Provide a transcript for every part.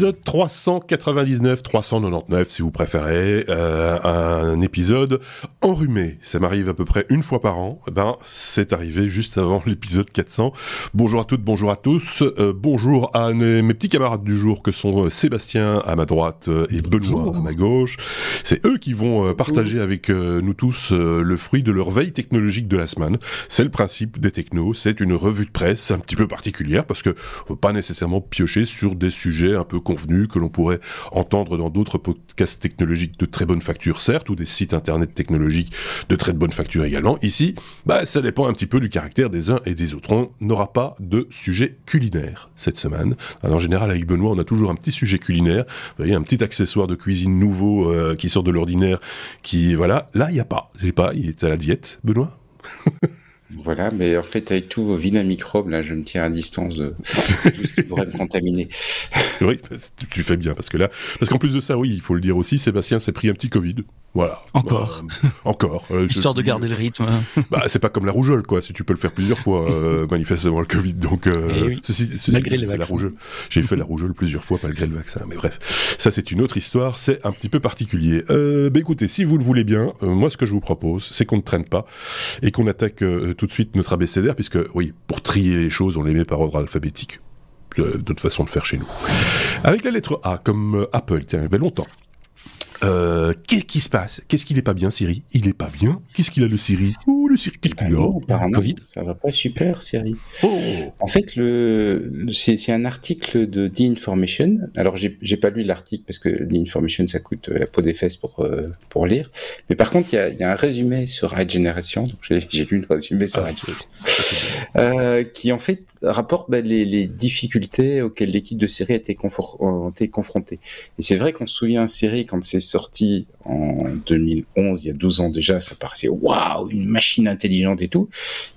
Épisode 399, 399 si vous préférez, euh, un épisode enrhumé. Ça m'arrive à peu près une fois par an. Eh ben, c'est arrivé juste avant l'épisode 400. Bonjour à toutes, bonjour à tous. Euh, bonjour à mes, petits camarades du jour que sont euh, Sébastien à ma droite et Benoît à ma gauche. C'est eux qui vont partager avec nous tous le fruit de leur veille technologique de la semaine. C'est le principe des technos. C'est une revue de presse un petit peu particulière parce que on pas nécessairement piocher sur des sujets un peu convenus que l'on pourrait entendre dans d'autres podcasts technologiques de très bonne facture, certes, ou des sites internet technologiques de très bonne facture également. Ici, bah, ça dépend un petit peu du caractère des uns et des autres. On n'aura pas de sujet culinaire cette semaine. en général, avec Benoît, on a toujours un petit sujet culinaire. Vous voyez, un petit accessoire de cuisine nouveau euh, qui sort de l'ordinaire, qui, voilà. Là, il n'y a pas. J'ai pas. Il est à la diète, Benoît? Voilà, mais en fait, avec tous vos vilains microbes, là, je me tiens à distance de tout ce qui pourrait me contaminer. Oui, tu fais bien, parce que là, parce qu'en plus de ça, oui, il faut le dire aussi, Sébastien s'est pris un petit Covid. Voilà. Encore. Euh, encore. Euh, Histoire de garder le rythme. Bah, c'est pas comme la rougeole, quoi. Si tu peux le faire plusieurs fois, euh, manifestement, le Covid. Donc, eh ceci, malgré les vaccins. J'ai fait la rougeole plusieurs fois, malgré le vaccin. Mais bref, ça, c'est une autre histoire. C'est un petit peu particulier. bah, écoutez, si vous le voulez bien, moi, ce que je vous propose, c'est qu'on ne traîne pas et qu'on attaque tout de suite notre abécédaire, puisque, oui, pour trier les choses, on les met par ordre alphabétique. D'autre façon de faire chez nous. Avec la lettre A, comme Apple, tiens, il y avait longtemps. Euh, qu'est-ce qui se passe? Qu'est-ce qu'il est pas bien, Siri? Il est pas bien Qu'est-ce qu'il a le Siri? Oh, le Siri, qu'est-ce qu'il a Covid Ça va pas super, Siri. Oh en fait, le, c'est un article de The Information. Alors, j'ai pas lu l'article parce que The Information, ça coûte la peau des fesses pour, euh, pour lire. Mais par contre, il y a, y a, un résumé sur Generation. Donc, j'ai lu un résumé sur ah, euh, qui en fait rapporte bah, les, les, difficultés auxquelles l'équipe de Siri a été, été confrontée. Et c'est vrai qu'on se souvient Siri quand c'est sorti en 2011, il y a 12 ans déjà, ça paraissait waouh, une machine intelligente et tout.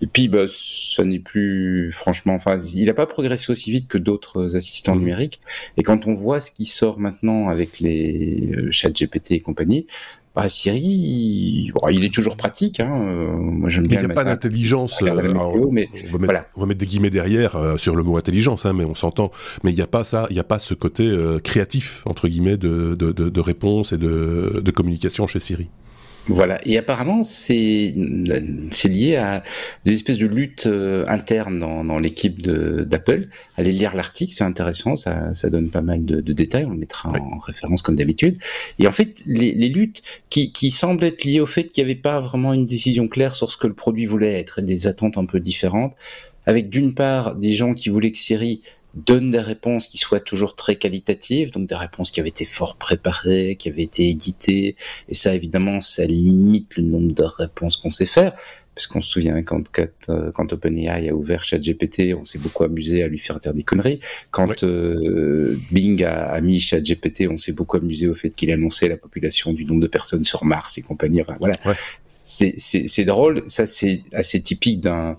Et puis, bah, ça n'est plus, franchement, enfin, il n'a pas progressé aussi vite que d'autres assistants mmh. numériques. Et quand on voit ce qui sort maintenant avec les euh, chats GPT et compagnie, bah, Siri, il, est toujours pratique. Hein. Euh, moi, j'aime bien. Il n'y a pas d'intelligence. Euh, on, mais voilà. on va mettre des guillemets derrière euh, sur le mot intelligence, hein, mais on s'entend. Mais il n'y a pas ça, il n'y a pas ce côté créatif entre guillemets de, de, de, de réponse et de, de communication chez Siri. Voilà. Et apparemment, c'est c'est lié à des espèces de luttes euh, internes dans, dans l'équipe d'Apple. Allez lire l'article, c'est intéressant, ça, ça donne pas mal de, de détails. On le mettra en référence comme d'habitude. Et en fait, les, les luttes qui, qui semblent être liées au fait qu'il n'y avait pas vraiment une décision claire sur ce que le produit voulait être, et des attentes un peu différentes, avec d'une part des gens qui voulaient que Siri donne des réponses qui soient toujours très qualitatives, donc des réponses qui avaient été fort préparées, qui avaient été éditées, et ça évidemment ça limite le nombre de réponses qu'on sait faire, puisqu'on se souvient quand, quand, euh, quand OpenAI a ouvert ChatGPT, on s'est beaucoup amusé à lui faire dire des conneries. Quand euh, Bing a, a, mis ChatGPT, on s'est beaucoup amusé au fait qu'il annonçait la population du nombre de personnes sur Mars et compagnie. Enfin, voilà, ouais. c'est drôle. Ça, c'est assez typique d'un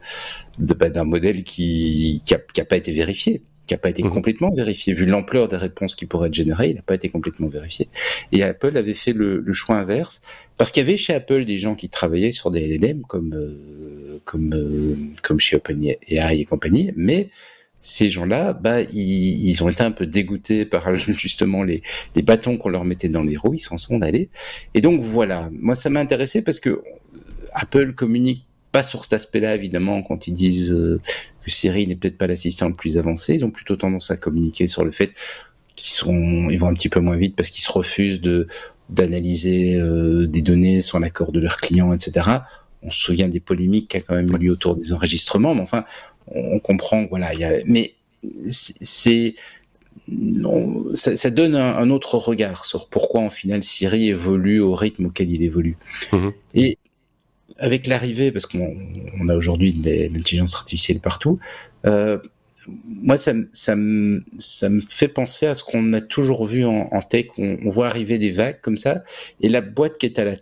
bah, modèle qui qui a, qui a pas été vérifié qui n'a pas été mmh. complètement vérifié. Vu l'ampleur des réponses qui pourraient être générées, il n'a pas été complètement vérifié. Et Apple avait fait le, le choix inverse, parce qu'il y avait chez Apple des gens qui travaillaient sur des LLM, comme, euh, comme, euh, comme chez OpenAI et compagnie, mais ces gens-là, bah, ils, ils, ont été un peu dégoûtés par justement les, les bâtons qu'on leur mettait dans les roues, ils s'en sont allés. Et donc voilà, moi ça m'a intéressé parce que Apple communique pas sur cet aspect-là, évidemment, quand ils disent euh, que Siri n'est peut-être pas l'assistant le plus avancé. Ils ont plutôt tendance à communiquer sur le fait qu'ils sont, ils vont un petit peu moins vite parce qu'ils se refusent de d'analyser euh, des données sans l'accord de leurs clients, etc. On se souvient des polémiques qui a quand même eu lieu autour des enregistrements, mais enfin, on, comprend, voilà. Y a, mais c'est non, ça, ça, donne un, un, autre regard sur pourquoi en final Siri évolue au rythme auquel il évolue. Mmh. Et avec l'arrivée, parce qu'on on a aujourd'hui l'intelligence artificielle partout, euh, moi, ça, ça, me, ça me fait penser à ce qu'on a toujours vu en, en tech. On, on, voit arriver des vagues comme ça, et la boîte qui est à la,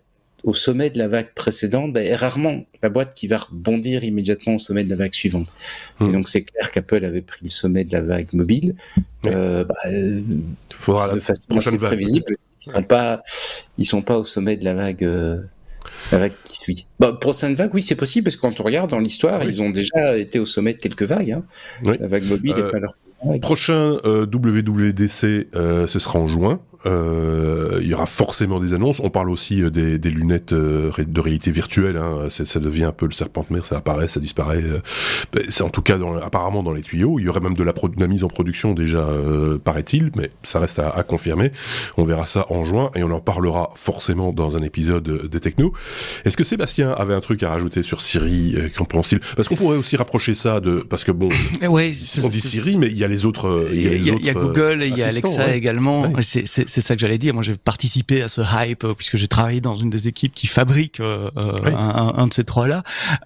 au sommet de la vague précédente ben, est rarement la boîte qui va rebondir immédiatement au sommet de la vague suivante. Et hmm. donc, c'est clair qu'Apple avait pris le sommet de la vague mobile. Euh, bah, faudra de façon assez prévisible. Ils sont pas, ils sont pas au sommet de la vague. Euh, la vague qui suit. Bah, pour cette vague, oui, c'est possible, parce que quand on regarde dans l'histoire, ils ont déjà été au sommet de quelques vagues. Hein. La vague mobile n'est euh, pas leur prochain WWDC, ce sera en juin. Euh, il y aura forcément des annonces. On parle aussi euh, des, des lunettes euh, de réalité virtuelle. Hein. Ça devient un peu le serpent de mer. Ça apparaît, ça disparaît. Ben, c'est en tout cas dans, apparemment dans les tuyaux. Il y aurait même de la, de la mise en production déjà, paraît-il, mais ça reste à, à, confirmer. On verra ça en juin et on en parlera forcément dans un épisode des Techno. Est-ce que Sébastien avait un truc à rajouter sur Siri, euh, compréhensible Parce qu'on pourrait aussi rapprocher ça de parce que bon, ouais, on dit Siri, mais il y a les autres. Il y a, y a, Google, il y a Alexa également. C'est c'est ça que j'allais dire. Moi, j'ai participé à ce hype euh, puisque j'ai travaillé dans une des équipes qui fabrique euh, euh un, un, de ces trois-là.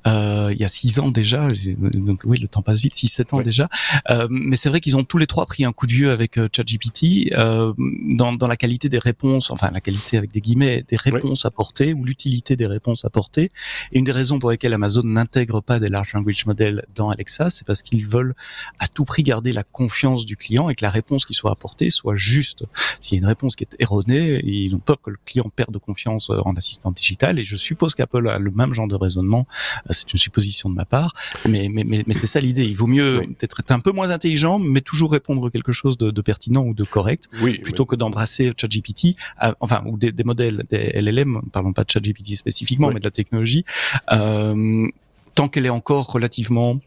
Euh, il y a six ans déjà. Donc oui, le temps passe vite, six sept ans déjà. Euh, mais c'est vrai qu'ils ont tous les trois pris un coup de vieux avec ChatGPT dans, dans la qualité des réponses, enfin la qualité avec des guillemets des réponses apportées ou l'utilité des réponses apportées. Et une des raisons pour lesquelles Amazon n'intègre pas des large language models dans Alexa, c'est parce qu'ils veulent à tout prix garder la confiance du client et que la réponse qui soit apportée soit juste. S'il y a une réponse qui est erronée, ils ont peur que le client perde confiance euh, en assistant digital. Et je suppose qu'Apple a le même genre de raisonnement. Euh, c'est une supposition de ma part, mais mais mais, mais c'est ça l'idée. Il vaut mieux être un peu moins intelligent, mais toujours répondre quelque chose de, de pertinent ou de correct, oui, plutôt que d'embrasser ChatGPT, euh, enfin ou des, des, modèles, des LLM. Parlons pas de ChatGPT spécifiquement, mais de la technologie. Euh, tant qu'elle est encore relativement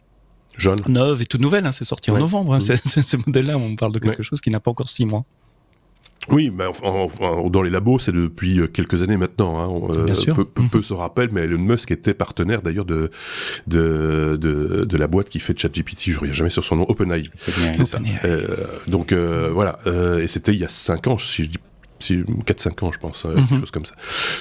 Jeune. neuve et toute nouvelle, hein, c'est sorti en novembre. Hein, ces modèles-là, on parle de quelque chose qui n'a pas encore six mois. Oui, mais dans les labos, c'est depuis euh, quelques années maintenant. Hein. Euh, Bien sûr. Peu, peu, peu, se rappellent, mais Elon Musk était partenaire d'ailleurs de, de, de, de, la boîte qui fait ChatGPT. Je reviens jamais sur son nom, OpenAI. Euh, donc euh, voilà, euh, et c'était il y a 5 ans, si je dis si 4-5 ans, je pense, mm quelque chose comme ça.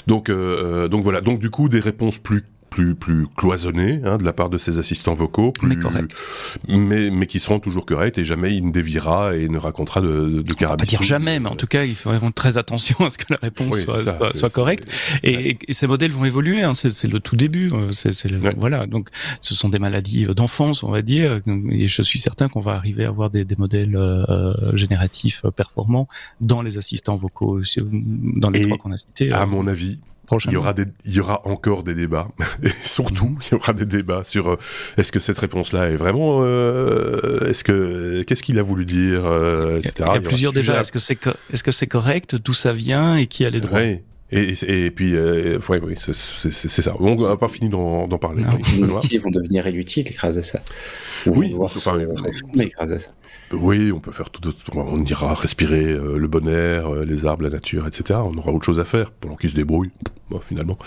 Donc, donc voilà. Donc du coup, des réponses plus plus plus cloisonné hein, de la part de ses assistants vocaux, plus, mais correct, mais mais qui seront toujours corrects et jamais il ne déviera et ne racontera de, de carabis. Pas dire jamais, mais en tout cas ils feront très attention à ce que la réponse soit, soit, correcte. Et, et, ces modèles vont évoluer. Hein, c'est le tout début. Euh, c'est ouais. voilà. Donc ce sont des maladies d'enfance, on va dire. Et je suis certain qu'on va arriver à avoir des, des modèles euh, génératifs performants dans les assistants vocaux, dans les trois qu'on a cités. À mon avis, il y aura des, il y aura encore des débats. Et surtout, il y aura des débats sur euh, est-ce que cette réponse-là est vraiment, euh, est-ce que, qu'est-ce qu'il a voulu dire, euh, etc. Il y a, il y a plusieurs débats. Est-ce que c'est, est-ce que c'est correct, d'où ça vient et qui a les droits? Oui. Et, et, puis, euh, ouais, oui, c'est ça. On n'a pas fini d'en parler. Les outils vont devenir inutiles grâce à ça. Oui, enfin, ça. Oui, on peut faire tout. On ira respirer euh, le bon air, euh, les arbres, la nature, etc. On aura autre chose à faire pendant qu'ils se débrouillent. Bon, finalement.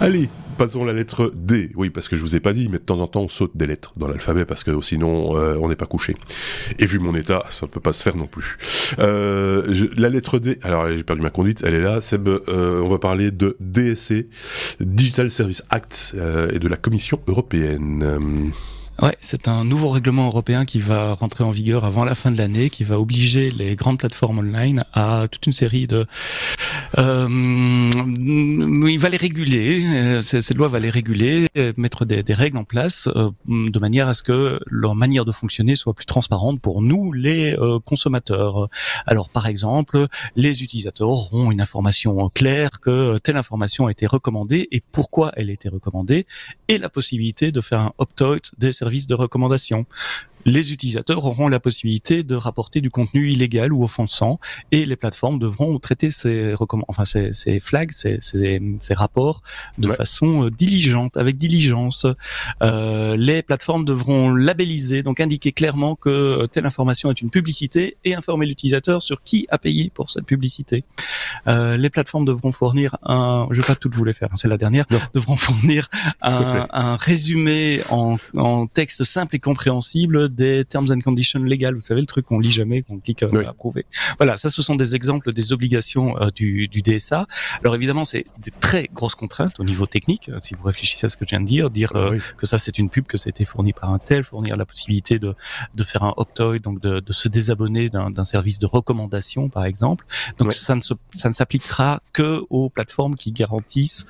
Allez, passons à la lettre D. Oui, parce que je vous ai pas dit, mais de temps en temps on saute des lettres dans l'alphabet parce que sinon euh, on n'est pas couché. Et vu mon état, ça ne peut pas se faire non plus. Je, la lettre D. Alors j'ai perdu ma conduite. Elle est là. Seb, on va parler de DSC, Digital Service Act, et de la Commission européenne. Ouais, c'est un nouveau règlement européen qui va rentrer en vigueur avant la fin de l'année, qui va obliger les grandes plateformes online à toute une série de... Euh, il va les réguler, euh, cette loi va les réguler, mettre des, règles en place euh, de manière à ce que leur manière de fonctionner soit plus transparente pour nous, les euh, consommateurs. Alors par exemple, les utilisateurs auront une information claire que telle information a été recommandée et pourquoi elle a été recommandée, et la possibilité de faire un opt-out des services service de recommandation les utilisateurs auront la possibilité de rapporter du contenu illégal ou offensant et les plateformes devront traiter ces, enfin ces, ces flags, ces, ces, ces, rapports de façon euh, diligente, avec diligence. Euh, les plateformes devront labelliser, donc indiquer clairement que euh, telle information est une publicité et informer l'utilisateur sur qui a payé pour cette publicité. Euh, les plateformes devront fournir un, je vais pas toutes vous les faire, hein, c'est la dernière, devront fournir un, un résumé en, en texte simple et compréhensible des terms and conditions légales. Vous savez le truc qu'on lit jamais, qu'on clique euh, approuver. Voilà, ça ce sont des exemples des obligations euh, du, du, DSA. Alors évidemment, c'est des très grosses contraintes au niveau technique. Euh, si vous réfléchissez à ce que je viens de dire, dire que ça c'est une pub, que ça a été fourni par un tel, fournir la possibilité de, de faire un opt-out, donc de, de, se désabonner d'un service de recommandation, par exemple. Donc ça ne ça ne s'appliquera que aux plateformes qui garantissent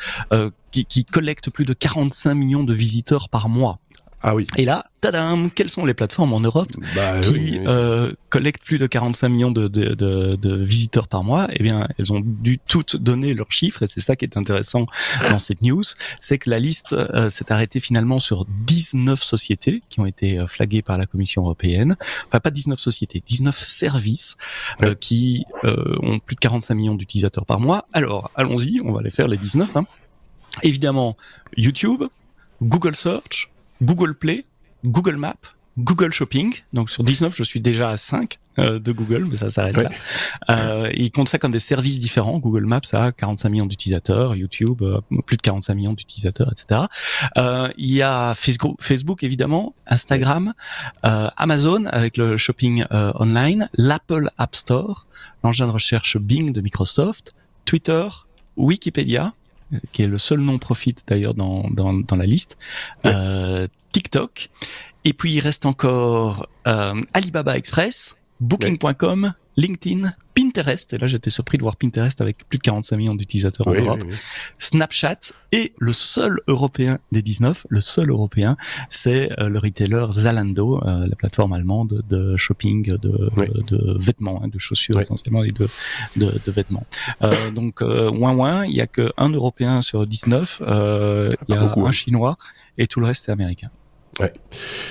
qui, qui collectent plus de 45 millions de visiteurs par mois Ah oui. Et là, tadam, quelles sont les plateformes en Europe bah, qui Euh, collectent plus de 45 millions de, de, de, de, visiteurs par mois? Eh bien, elles ont dû toutes donner leurs chiffres, et c'est ça qui est intéressant dans cette news, c'est que la liste euh, s'est arrêtée finalement sur 19 sociétés qui ont été euh, flaguées par la Commission européenne. Enfin, pas 19 sociétés, 19 services euh, qui ont plus de 45 millions d'utilisateurs par mois. Alors, allons-y, on va les faire les 19. Hein. Évidemment, YouTube, Google Search, Google Play, Google Maps, Google Shopping. Donc sur 19, je suis déjà à 5 euh, de Google, mais ça s'arrête là. Euh, ils comptent ça comme des services différents. Google Maps a 45 millions d'utilisateurs, YouTube euh, plus de 45 millions d'utilisateurs, etc. Euh, il y a Facebook, évidemment, Instagram, euh, Amazon avec le shopping online, l'Apple App Store, l'engin de recherche Bing de Microsoft, Twitter, Wikipédia, qui est le seul nom profit d'ailleurs dans, dans, dans, la liste, euh, TikTok, et puis il reste encore euh, Alibaba Express, Booking.com, LinkedIn, Pinterest, et là j'étais surpris de voir Pinterest avec plus de 45 millions d'utilisateurs en Europe, Snapchat, et le seul européen des 19, le seul européen, c'est euh, le retailer Zalando, euh, la plateforme allemande de shopping de, de vêtements, hein, de chaussures essentiellement et de, de, de vêtements. Euh, donc, euh, ouin ouin, il y a qu'un européen sur 19, il y a un hein. chinois, et tout le reste est américain. Ouais.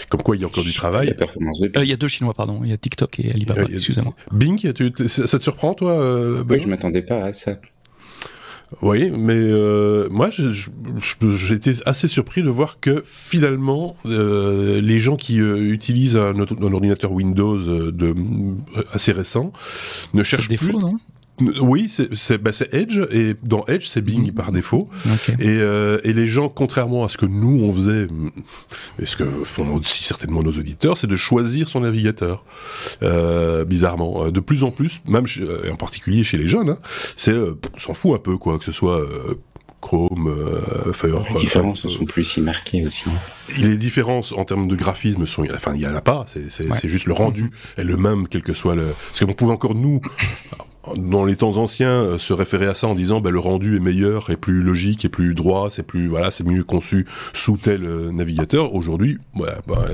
Comme quoi, il y a encore du travail. Euh, il y a deux Chinois, pardon. Il y a TikTok et Alibaba. Excusez-moi. Bing, ça te surprend, toi euh, Oui, je m'attendais pas à ça. Oui, mais euh, moi, j'étais assez surpris de voir que finalement, euh, les gens qui euh, utilisent un, un, ordinateur Windows euh, de assez récent ne cherchent plus. non? Oui, c'est bah Edge et dans Edge c'est Bing par défaut. Et, euh, et, les gens, contrairement à ce que nous on faisait, et ce que font aussi certainement nos auditeurs, c'est de choisir son navigateur. Euh, bizarrement, euh, de plus en plus, même en particulier chez les jeunes, hein, c'est s'en fout un peu quoi, que ce soit Chrome, euh, Firefox. Les différences ne sont plus si marquées aussi. les différences en termes de graphisme sont, enfin, il y en a pas. C'est juste le rendu est le même, quel que soit le. Parce qu'on pouvait encore nous, dans les temps anciens, euh, se référer à ça en disant bah, le rendu est meilleur, est plus logique, est plus droit, c'est plus voilà, c'est mieux conçu sous tel euh, navigateur. Aujourd'hui, ouais, bah,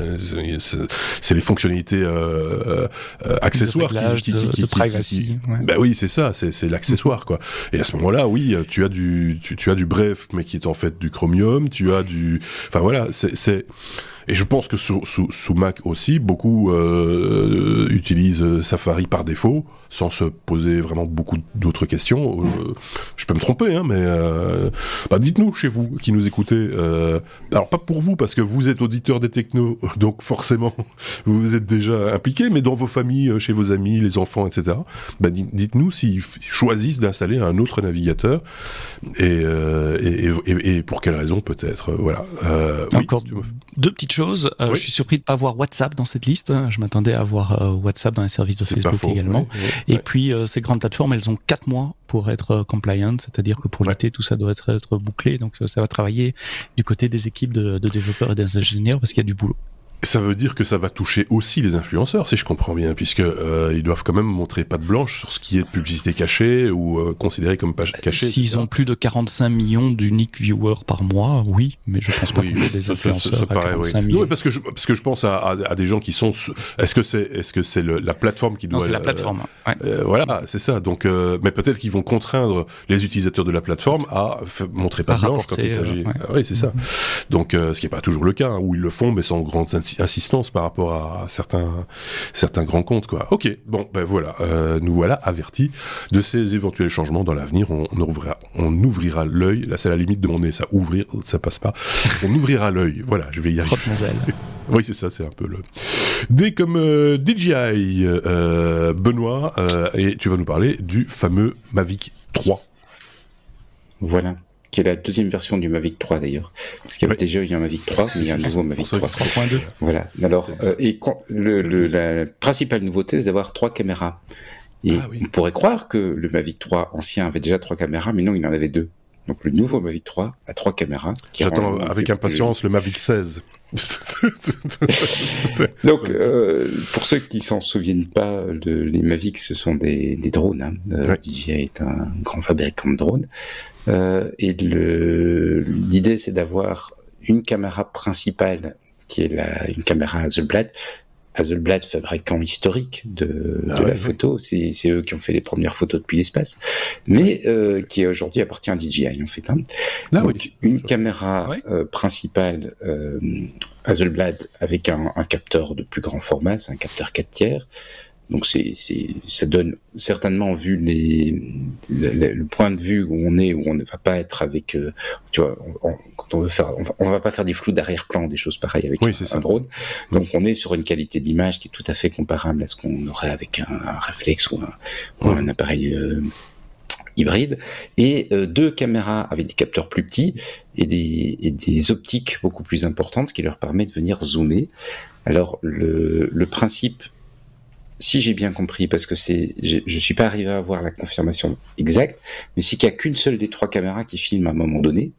c'est les fonctionnalités euh, euh accessoires qui, qui, qui, de privacy. Ouais. Bah oui, c'est ça, c'est l'accessoire quoi. Et à ce moment-là, oui, tu as du tu, tu, as du Bref, mais qui est en fait du Chromium, tu as du, enfin voilà, c'est et je pense que sous, sous, sous Mac aussi, beaucoup euh, utilisent Safari par défaut, sans se poser vraiment beaucoup d'autres questions. Euh, je peux me tromper, hein, mais euh, bah dites-nous chez vous qui nous écoutez. Euh, alors pas pour vous, parce que vous êtes auditeur des technos, donc forcément vous êtes déjà impliqué, mais dans vos familles, chez vos amis, les enfants, etc. Bah, dites-nous s'ils choisissent d'installer un autre navigateur et, et, et, et, pour quelle raison peut-être. Voilà. Encore deux petites chose. Euh, je suis surpris de pas voir WhatsApp dans cette liste. Je m'attendais à voir euh, WhatsApp dans les services de Facebook également. Et puis euh, ces grandes plateformes, elles ont quatre mois pour être compliant, c'est-à-dire que pour l'été, tout ça doit être, être bouclé. Donc ça va travailler du côté des équipes de, de développeurs et des ingénieurs parce qu'il y a du boulot. Ça veut dire que ça va toucher aussi les influenceurs, si je comprends bien, puisque euh, ils doivent quand même montrer pas de blanche sur ce qui est publicité cachée ou euh, considéré comme page cachée. S'ils ont plus de 45 millions d'uniques viewers par mois, oui, mais je pense pas oui, ait des influenceurs ça, paraît, à 45 oui. millions. Non, parce que je, parce que je pense à, à, à des gens qui sont. Est-ce que c'est est-ce que c'est la plateforme qui doit Non, c'est la plateforme. Ouais. Euh, voilà, c'est ça. Donc, euh, mais peut-être qu'ils vont contraindre les utilisateurs de la plateforme à montrer pas de blanche quand il s'agit. Euh, ouais. ah, oui, c'est ça. Donc, ce qui est pas toujours le cas, hein, où ils le font, mais sans grande insistance par rapport rapport à certains certains grands comptes quoi. Ok, bon ben voilà, euh, nous voilà avertis de ces éventuels changements dans l'avenir. On, on, ouvrira on ouvrira l'œil. Là c'est la limite de mon nez, ça ouvrir, ça passe pas. On ouvrira l'œil. Voilà, je vais y arriver. oui c'est ça, c'est un peu le. D comme euh, DJI, euh, Benoît, euh, et tu vas nous parler du fameux Mavic 3. Voilà qui est la deuxième version du Mavic 3 d'ailleurs. Parce qu'il y avait déjà eu un Mavic 3, mais il y a un nouveau Mavic 3. 3.2. Voilà. Alors, euh, et quand, le, le, la principale nouveauté, c'est d'avoir trois caméras. Et ah, oui. on pourrait croire que le Mavic 3 ancien avait déjà trois caméras, mais non, il en avait deux. Donc le nouveau Mavic 3 a trois caméras. J'attends avec impatience plus... le Mavic 16. Donc, euh, pour ceux qui s'en souviennent pas, le, les Mavic ce sont des, des drones. Hein. Euh, ouais. DJI est un grand fabricant de drones. Euh, et l'idée c'est d'avoir une caméra principale qui est la, une caméra Hasselblad. Hasselblad, fabricant historique de, Ah de la photo, c'est eux qui ont fait les premières photos depuis l'espace, mais euh, qui aujourd'hui appartient à DJI en fait. hein. Donc, Ah oui. une caméra euh, principale euh, Hasselblad avec un, un capteur de plus grand format, c'est un capteur 4 tiers. Donc c'est ça donne certainement vu les le, point de vue où on est où on ne va pas être avec euh, tu vois on- quand on veut faire on va, on va pas faire des flous d'arrière-plan des choses pareilles avec Oui, un, c'est ça. un drone. Donc on est sur une qualité d'image qui est tout à fait comparable à ce qu'on aurait avec un, un réflexe ou un, ou un appareil euh, hybride et euh, deux caméras avec des capteurs plus petits et des, et des optiques beaucoup plus importantes, ce qui leur permet de venir zoomer. Alors le, le principe, si j'ai bien compris, parce que c'est, je, je suis pas arrivé à avoir la confirmation exacte, mais c'est qu'il y a qu'une seule des trois caméras qui filme à un moment donné,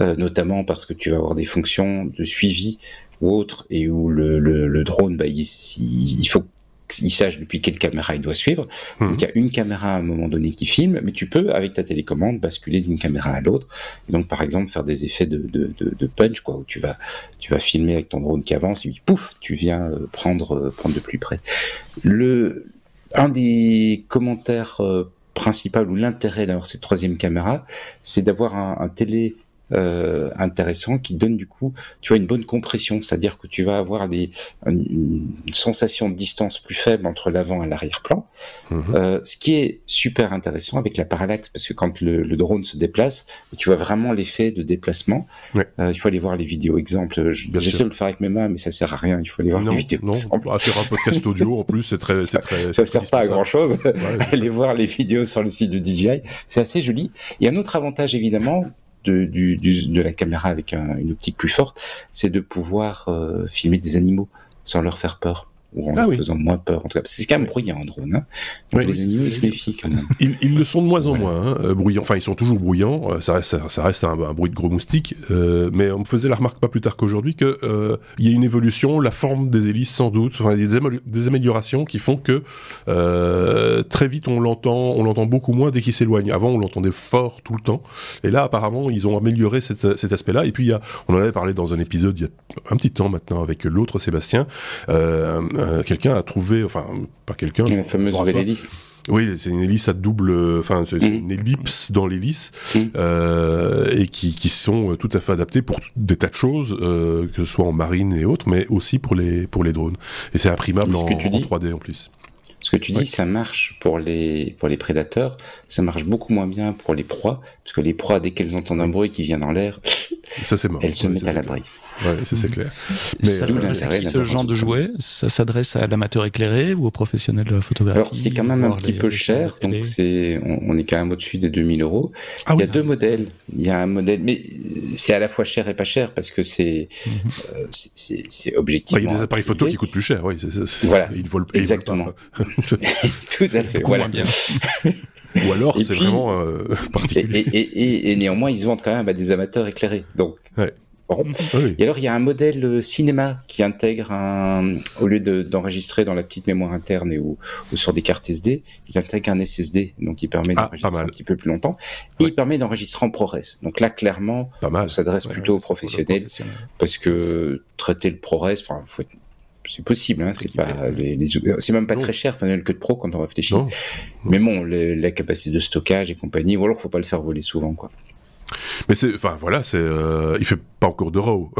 euh, notamment parce que tu vas avoir des fonctions de suivi ou autres et où le drone, bah, il, il faut qu'il sache depuis quelle caméra il doit suivre. Mhm. Donc il y a une caméra à un moment donné qui filme, mais tu peux, avec ta télécommande, basculer d'une caméra à l'autre. Donc par exemple faire des effets de, de, de, de punch, quoi, où tu vas, tu vas filmer avec ton drone qui avance, et puis pouf, tu viens euh, prendre, euh, prendre de plus près. Le, un des commentaires euh, principaux ou l'intérêt d'avoir cette troisième caméra, c'est d'avoir un, un télé euh, intéressant qui donne du coup, tu vois, une bonne compression, c'est-à-dire que tu vas avoir des, une, une sensation de distance plus faible entre l'avant et l'arrière-plan. Mhm. Euh, ce qui est super intéressant avec la parallaxe, parce que quand le, le drone se déplace, tu vois vraiment l'effet de déplacement. Ouais. Euh, il faut aller voir les vidéos exemples. J'essaie de le faire avec mes mains, mais ça sert à rien. Il faut aller voir Non, les vidéos non. exemples. Ah, sur un podcast audio, en plus, c'est très, c'est très. Ça sert pas à grand chose. Ouais, ça. Allez voir les vidéos sur le site de DJI. C'est assez joli. Il y a un autre avantage, évidemment, de, du, du- de la caméra avec un- une optique plus forte, c'est de pouvoir euh, filmer des animaux sans leur faire peur. Ou en Ah leur oui. faisant moins peur. En tout cas, c'est quand même bruyant un drone. Hein. Donc Oui, les animaux, ils se méfient quand même. Ils, ils le sont de moins en moins, hein, euh, bruyants. Enfin, ils sont toujours bruyants. euh, ça reste, ça, ça reste un, un bruit de gros moustiques. euh, mais on me faisait la remarque pas plus tard qu'aujourd'hui que euh, il y a une évolution, la forme des hélices sans doute, enfin, il y a des, des améliorations qui font que euh, très vite on l'entend, on l'entend beaucoup moins dès qu'il s'éloigne. Avant, on l'entendait fort tout le temps. Et là, apparemment, ils ont amélioré cet, cet aspect-là. Et puis, y a, on en avait parlé dans un épisode il y a un petit temps maintenant avec l'autre Sébastien. Euh, euh, quelqu'un a trouvé, enfin, pas quelqu'un. La fameuse hélice. Oui, c'est une hélice à double, enfin c'est Mhm. une ellipse dans l'hélice Mhm. euh, et qui, qui sont euh, tout à fait adaptées pour des tas de choses, euh, que ce soit en marine et autres, mais aussi pour les pour les drones. Et c'est imprimable Ce en, que tu en dis. 3D en plus. Ce que tu dis, Ouais. ça marche pour les, pour les prédateurs, ça marche beaucoup moins bien pour les proies, parce que les proies, dès qu'elles entendent un bruit qui vient dans l'air, elles se mettent à l'abri. Ouais, ça c'est clair. ça Mais, s'adresse euh, à qui ce genre de ça. jouet? Ça s'adresse à l'amateur éclairé ou au professionnel de la photographie Alors, c'est quand même un petit peu cher, donc c'est, on, on est quand même au-dessus des 2000 euros. Ah Il y oui. a deux modèles. Il y a un modèle, mais c'est à la fois cher et pas cher parce que c'est, euh, objectivement. il y a des appareils photo qui coûtent plus cher, oui. c'est- c'est- c'est- Voilà. Ils volent, et ils volent Exactement. pas. Tout à fait. Voilà. bien. Ou alors c'est vraiment euh, Et, particulier. et, et, et, et néanmoins, ils se vendent quand même à des amateurs éclairés. Donc, Ouais. Bon. Ah oui. Et alors, il y a un modèle euh, cinéma qui intègre un, au lieu de- d'enregistrer dans la petite mémoire interne et ou, ou sur des cartes SD, il intègre un SSD, donc il permet Ah, d'enregistrer un petit peu plus longtemps. Et Ouais. il permet d'enregistrer en ProRes. Donc là, clairement, Pas mal. on s'adresse Ouais, plutôt ouais, aux professionnels Professionnel. parce que traiter le ProRes, enfin, faut être- c'est possible, hein, c'est pas les, les- c'est même pas Non. très cher Final Cut Pro quand on réfléchit. Non. Mais bon, le- la capacité de stockage et compagnie, ou alors faut pas le faire voler souvent, quoi. Mais c'est, enfin voilà, c'est, euh, il fait pas encore de RAW.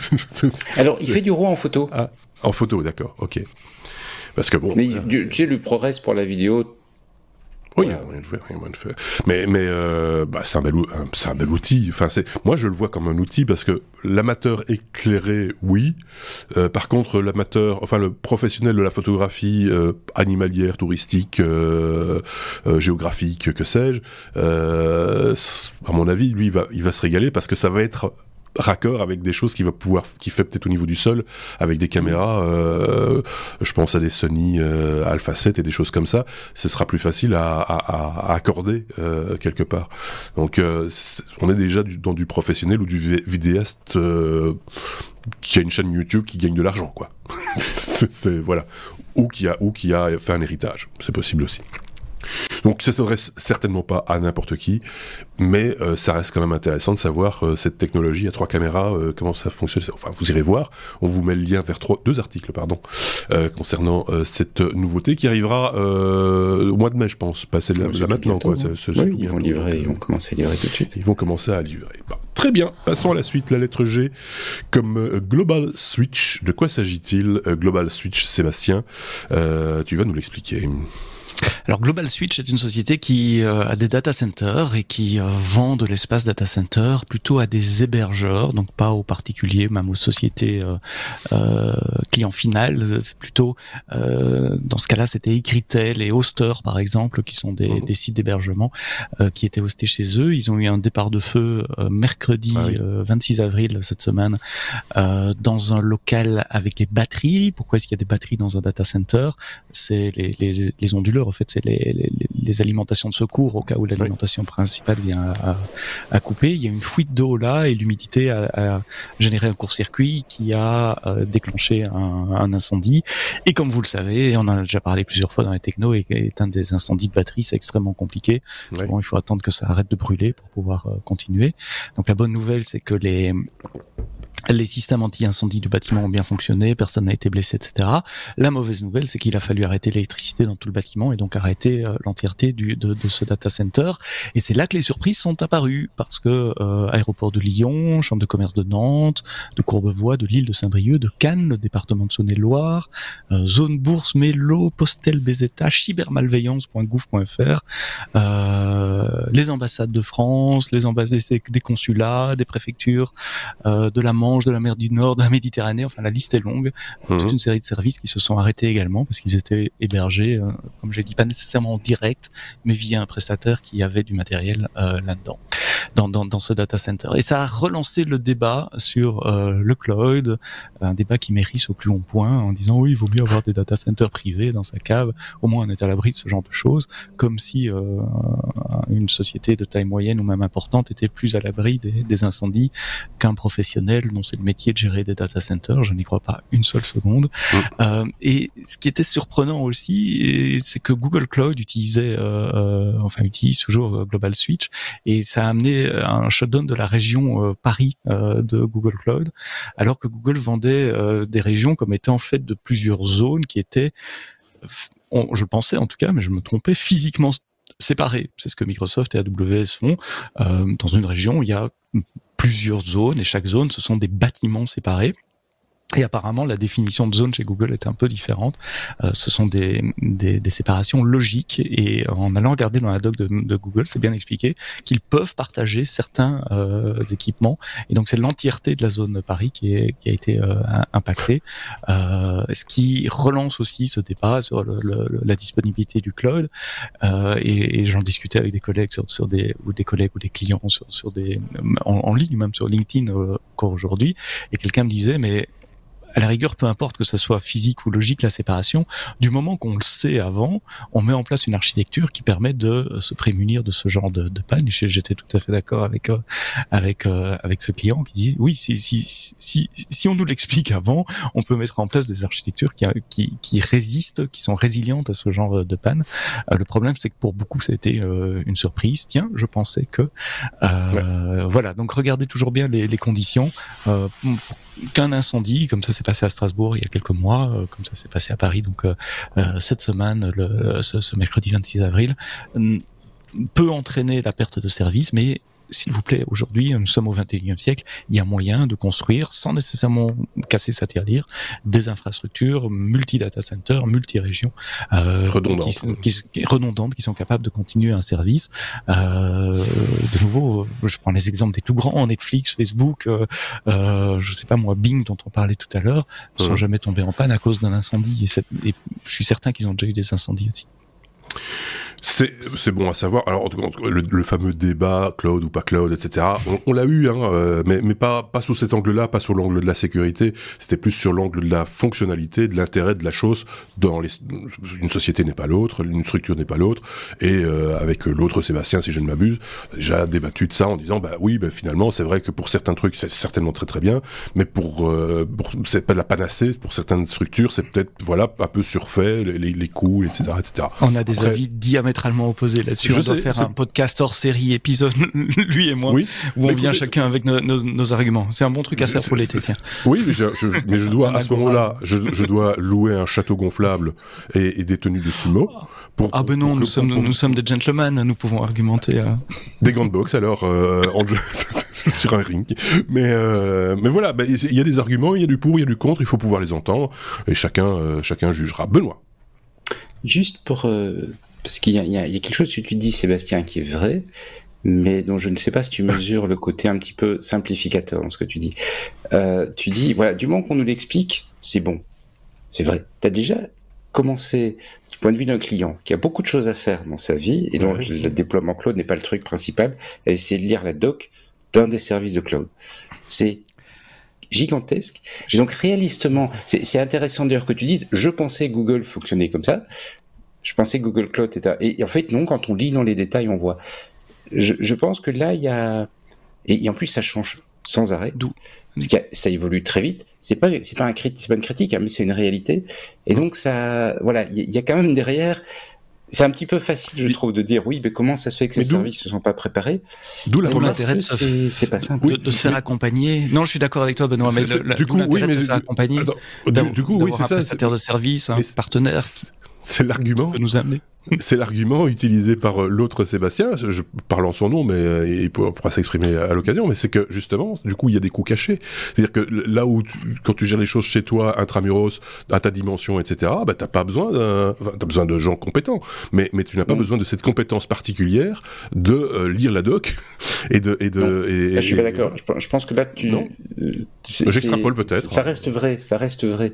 Alors, il fait du RAW en photo. En photo, d'accord, ok. Parce que bon. Mais euh, tu sais, le ProRes pour la vidéo, Oui, Voilà. il y a moyen de faire, il moyen de faire. Mais, mais euh, bah, c'est un, bel un- un bel outil. Enfin, moi, je le vois comme un outil parce que l'amateur éclairé, oui. Euh, par contre, l'amateur, enfin, le professionnel de la photographie euh, animalière, touristique, euh, euh, géographique, que sais-je, euh, à mon avis, lui, il va, il va se régaler parce que ça va être raccord avec des choses qu'il va pouvoir qui fait peut-être au niveau du sol avec des caméras euh, je pense à des Sony euh, Alpha 7 et des choses comme ça ce sera plus facile à, à, à- accorder euh, quelque part. Donc euh, on est déjà dans du professionnel ou du vi- vidéaste euh, qui a une chaîne YouTube qui gagne de l'argent quoi. C'est- voilà. Ou qui a ou qui a fait un héritage. C'est possible aussi Donc ça s'adresse certainement pas à n'importe qui, mais euh, ça reste quand même intéressant de savoir euh, cette technologie à trois caméras, euh, comment ça fonctionne. Enfin, vous irez voir. On vous met le lien vers trois, deux articles, pardon, concernant cette nouveauté qui arrivera au mois de mai, je pense. Passer maintenant, quoi. Hein. oui, ils vont livrer, ils vont commencer à livrer tout de suite. Ils vont commencer à livrer. Bah, très bien. Passons à la suite. La lettre G comme Global Switch. De quoi s'agit-il Global Switch, Sébastien, tu vas nous l'expliquer. Alors Global Switch est une société qui euh, a des data centers et qui euh, vend de l'espace data center plutôt à des hébergeurs, donc pas aux particuliers, même aux sociétés euh, clients finales. C'est plutôt dans ce cas-là, c'était Ecritel et Hoster par exemple, qui sont des, mhm. des sites d'hébergement qui étaient hostés chez eux. Ils ont eu un départ de feu mercredi 26 ah avril cette semaine dans un local avec les batteries. Pourquoi est-ce qu'il y a des batteries dans un data center? C'est les, les, les onduleurs en fait, c'est les, les, alimentations de secours au cas où l'alimentation principale vient à, couper. Il y a une fuite d'eau là et l'humidité a, généré un court-circuit qui a euh, déclenché un, incendie. Et comme vous le savez, on en a déjà parlé plusieurs fois dans les technos, et un des incendies de batterie, c'est extrêmement compliqué. Bon, il faut attendre que ça arrête de brûler pour pouvoir euh, continuer. Donc la bonne nouvelle, c'est que les les systèmes anti-incendie du bâtiment ont bien fonctionné, personne n'a été blessé, etc. La mauvaise nouvelle, c'est qu'il a fallu arrêter l'électricité dans tout le bâtiment et donc arrêter euh, l'entièreté de, de, ce data center. Et c'est là que les surprises sont apparues, parce que euh, aéroport de Lyon, chambre de commerce de Nantes, de Courbevoie, de l'île de Saint-Brieuc, de Cannes, le département de Saône-et-Loire, euh, zone bourse, Mélo, Postel, BZA, cybermalveillance.gouv.fr, les ambassades de France, les ambassades des consulats, des préfectures, de la de la mer du Nord, de la Méditerranée. Enfin, la liste est longue. Mhm. Toute une série de services qui se sont arrêtés également parce qu'ils étaient hébergés, euh, comme j'ai dit, pas nécessairement en direct, mais via un prestataire qui avait du matériel euh, là-dedans dans, dans, dans, ce data center. Et ça a relancé le débat sur euh, le cloud, un débat qui mérite au plus haut point en disant oui, il vaut mieux avoir des data centers privés dans sa cave, au moins on est à l'abri de ce genre de choses, comme si euh, une société de taille moyenne ou même importante était plus à l'abri des, des, incendies qu'un professionnel dont c'est le métier de gérer des data centers. Je n'y crois pas une seule seconde. Mmh. Euh, et ce qui était surprenant aussi, c'est que Google Cloud utilisait, euh, euh enfin utilise toujours Global Switch, et ça a amené un shutdown de la région euh, Paris euh, de Google Cloud, alors que Google vendait euh, des régions comme étant faites de plusieurs zones qui étaient, je pensais en tout cas, mais je me trompais, physiquement séparées. C'est ce que Microsoft et AWS font. dans une région, il y a plusieurs zones et chaque zone, ce sont des bâtiments séparés. Et apparemment, la définition de zone chez Google est un peu différente. Euh, ce sont des, des, des, séparations logiques. Et en allant regarder dans la doc de, Google, c'est bien expliqué qu'ils peuvent partager certains euh, équipements. Et donc, c'est l'entièreté de la zone Paris qui, est, qui a été euh, impactée. Euh, ce qui relance aussi ce débat sur le, le, la disponibilité du cloud. Euh, et, et j'en discutais avec des collègues sur, sur des ou des collègues ou des clients sur, sur des en, en ligne, même sur LinkedIn encore aujourd'hui. Et quelqu'un me disait, mais à la rigueur, peu importe que ça soit physique ou logique, la séparation, du moment qu'on le sait avant, on met en place une architecture qui permet de se prémunir de ce genre de, de panne. J'étais tout à fait d'accord avec euh, avec euh, avec ce client qui dit oui, si si si si on nous l'explique avant, on peut mettre en place des architectures qui qui qui résistent, qui sont résilientes à ce genre de panne. Euh, le problème, c'est que pour beaucoup, ça a été une surprise. Tiens, je pensais que voilà. Donc regardez toujours bien les, les conditions qu'un incendie, comme ça s'est passé à Strasbourg il y a quelques mois, euh, comme ça s'est passé à Paris, donc euh, euh, cette semaine, ce, ce, mercredi 26 avril, peut entraîner la perte de service, mais s'il vous plaît, aujourd'hui, nous sommes au 21e siècle, il y a moyen de construire, sans nécessairement casser sa des infrastructures multi-data centers, multi-régions, euh, redondantes. Qui, redondantes, qui sont capables de continuer un service. Euh, de nouveau, je prends les exemples des tout grands, Netflix, Facebook, euh, euh, je sais pas moi, Bing, dont on parlait tout à l'heure, ne sont jamais tombés en panne à cause d'un incendie. Et, et je suis certain qu'ils ont déjà eu des incendies aussi. C'est bon à savoir. Alors le, le, fameux débat cloud ou pas cloud, etc. On, on l'a eu, hein, euh, mais, mais pas pas sous cet angle-là, pas sur l'angle de la sécurité. C'était plus sur l'angle de la fonctionnalité, de l'intérêt de la chose. Dans les, une société n'est pas l'autre, une structure n'est pas l'autre. Et euh, avec l'autre Sébastien, si je ne m'abuse, j'ai débattu de ça en disant bah oui, bah, finalement c'est vrai que pour certains trucs c'est certainement très très bien, mais pour, euh, pour c'est pas la panacée. Pour certaines structures, c'est peut-être voilà un peu surfait les, les, coûts, etc., etc. On a des avis diamétralement diamétralement opposés là-dessus. On doit faire un podcast hors série épisode, lui et moi, où on vient chacun avec nos, arguments. C'est un bon truc à faire pour l'été. Oui, mais je, mais je dois à ce moment-là, je, je, dois louer un château gonflable et, des tenues de sumo. Pour, ah ben non, nous sommes nous sommes des gentlemen, nous pouvons argumenter. Euh. Des gants de boxe alors euh, sur un ring. Mais euh, mais voilà, bah, il y a des arguments, il y a du pour, il y a du contre, il faut pouvoir les entendre et chacun euh, chacun jugera. Benoît. Juste pour parce qu'il y, y, a quelque chose que tu dis, Sébastien, qui est vrai, mais dont je ne sais pas si tu mesures le côté un petit peu simplificateur dans ce que tu dis. Euh, tu dis, voilà, du moment qu'on nous l'explique, c'est bon. C'est vrai. Tu as déjà commencé, du point de vue d'un client qui a beaucoup de choses à faire dans sa vie, et dont le déploiement cloud n'est pas le truc principal, à essayer de lire la doc d'un des services de cloud. C'est gigantesque. Et donc réalistement, c'est intéressant d'ailleurs que tu dises, je pensais Google fonctionnait comme ça, je pensais que Google Cloud était... Et en fait, non, quand on lit dans les détails, on voit je, pense que là, il y a et, en plus ça change sans arrêt. D'où? Parce que ça évolue très vite. C'est pas c'est pas un c'est pas une critique, hein, mais c'est une réalité. Et donc ça, voilà, il y, a quand même derrière. C'est un petit peu facile, je trouve, de dire oui, mais comment ça se fait que ces services ne sont pas préparés? D'où l'intérêt de, se... pas simple. de, se faire accompagner? Non, je suis d'accord avec toi, Benoît, mais du coup, oui, mais de se faire accompagner. du, coup, oui, c'est ça. Prestataire de service, un partenaire. C'est l'argument. nous amener. C'est l'argument utilisé par euh, l'autre Sébastien, je parle en son nom, mais euh, il pourra s'exprimer à l'occasion, mais c'est que justement, du coup, il y a des coûts cachés. C'est-à-dire que là où, quand tu gères les choses chez toi, intramuros, à ta dimension, etc., bah, t'as pas besoin d'un, t'as besoin de gens compétents, mais, mais tu n'as pas besoin de cette compétence particulière de euh, lire la doc et de, et de, et, je suis pas d'accord. Je pense que là, tu, non. J'extrapole peut-être. Ça reste vrai, ça reste vrai.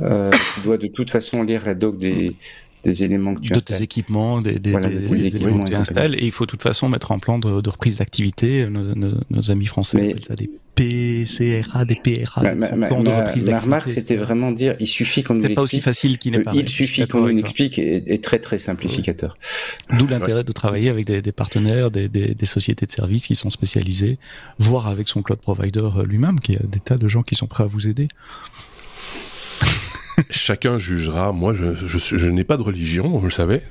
Euh, tu dois de toute façon lire la doc des, des éléments que tu de tes équipements, des, des, des, équipements que tu installes, et il faut de toute façon mettre en plan de, de reprise d'activité. Nos, nos, amis français appellent ça des PCRA, des PRA, des plans de reprise d'activité. Ma remarque, c'était vraiment dire, il suffit qu'on nous C'est pas aussi facile qu'il n'est pas. Il suffit qu'on nous explique et très très simplificateur. D'où l'intérêt de travailler avec des, partenaires, des, sociétés de services qui sont spécialisées, voire avec son cloud provider lui-même, qui a des tas de gens qui sont prêts à vous aider. Chacun jugera. Moi, je, je, je n'ai pas de religion, vous le savez.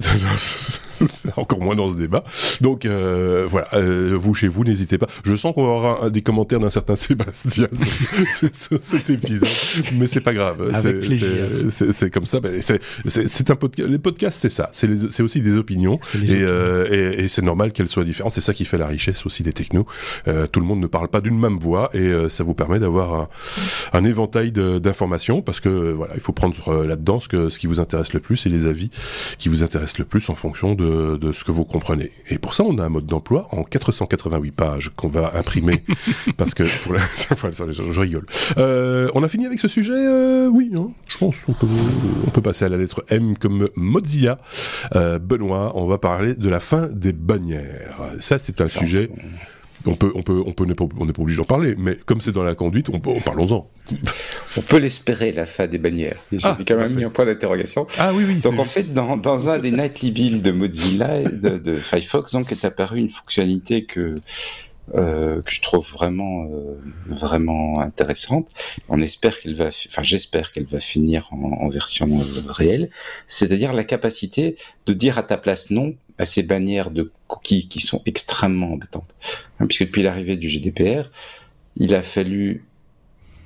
Encore moins dans ce débat. Donc euh, voilà, euh, vous chez vous, n'hésitez pas. Je sens qu'on va avoir des commentaires d'un certain Sébastien sur, cet épisode, mais c'est pas grave. Avec plaisir. C'est comme ça. C'est un podcast. Les podcasts, c'est ça. C'est aussi des opinions, et, euh, et, et c'est normal qu'elles soient différentes. C'est ça qui fait la richesse aussi des technos. Euh, tout le monde ne parle pas d'une même voix, et euh, ça vous permet d'avoir un, un éventail d'informations parce que voilà, il faut prendre euh, là-dedans ce, que, ce qui vous intéresse le plus et les avis qui vous intéressent le plus en fonction de, de ce que vous comprenez. Et pour ça, on a un mode d'emploi en 488 pages qu'on va imprimer parce que pour la... je rigole. Euh, on a fini avec ce sujet, euh, oui, hein, je pense. On peut, on peut passer à la lettre M comme Mozilla. Euh, Benoît, on va parler de la fin des bannières. Ça, c'est un sujet on peut, on peut, on peut, on n'est pas obligé d'en parler, mais comme c'est dans la conduite, on peut, parlons-en. on peut l'espérer, la fin des bannières. J'ai ah, quand même mis un point d'interrogation. Ah oui, oui. Donc en fait, dans, dans un des nightly builds de Mozilla, de, de Firefox, donc est apparue une fonctionnalité que euh, que je trouve vraiment euh, vraiment intéressante. On espère qu'elle va, enfin j'espère qu'elle va finir en, en version euh, réelle, c'est-à-dire la capacité de dire à ta place non à ces bannières de cookies qui sont extrêmement embêtantes. Hein, puisque depuis l'arrivée du GDPR, il a fallu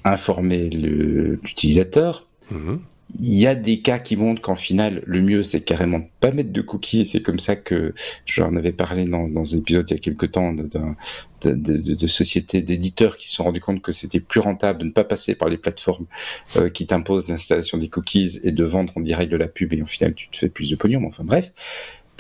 informer l'utilisateur. Mhm. Il y a des cas qui montrent qu'en final, le mieux, c'est carrément de pas mettre de cookies. C'est comme ça que j'en avais parlé dans, dans un épisode il y a quelques temps de, de, de, de sociétés d'éditeurs qui se sont rendus compte que c'était plus rentable de ne pas passer par les plateformes euh, qui t'imposent l'installation des cookies et de vendre en direct de la pub et en final, tu te fais plus de pognon. Enfin bref.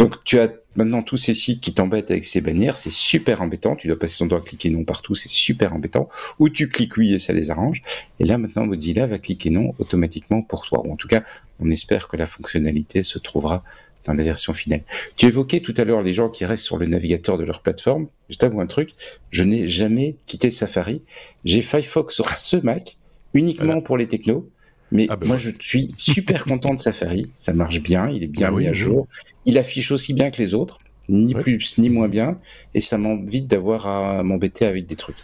Donc tu as maintenant tous ces sites qui t'embêtent avec ces bannières, c'est super embêtant. Tu dois passer ton doigt à cliquer non partout, c'est super embêtant. Ou tu cliques oui et ça les arrange. Et là maintenant Mozilla va cliquer non automatiquement pour toi. Ou en tout cas, on espère que la fonctionnalité se trouvera dans la version finale. Tu évoquais tout à l'heure les gens qui restent sur le navigateur de leur plateforme. Je t'avoue un truc, je n'ai jamais quitté Safari. J'ai Firefox sur ce Mac uniquement pour les technos. Mais ah, ben moi, je suis super content de Safari. Ça marche bien, il est bien bah mis à jour. Il affiche aussi bien que les autres, ni plus ni moins bien. Et ça m'invite d'avoir à m'embêter avec des trucs.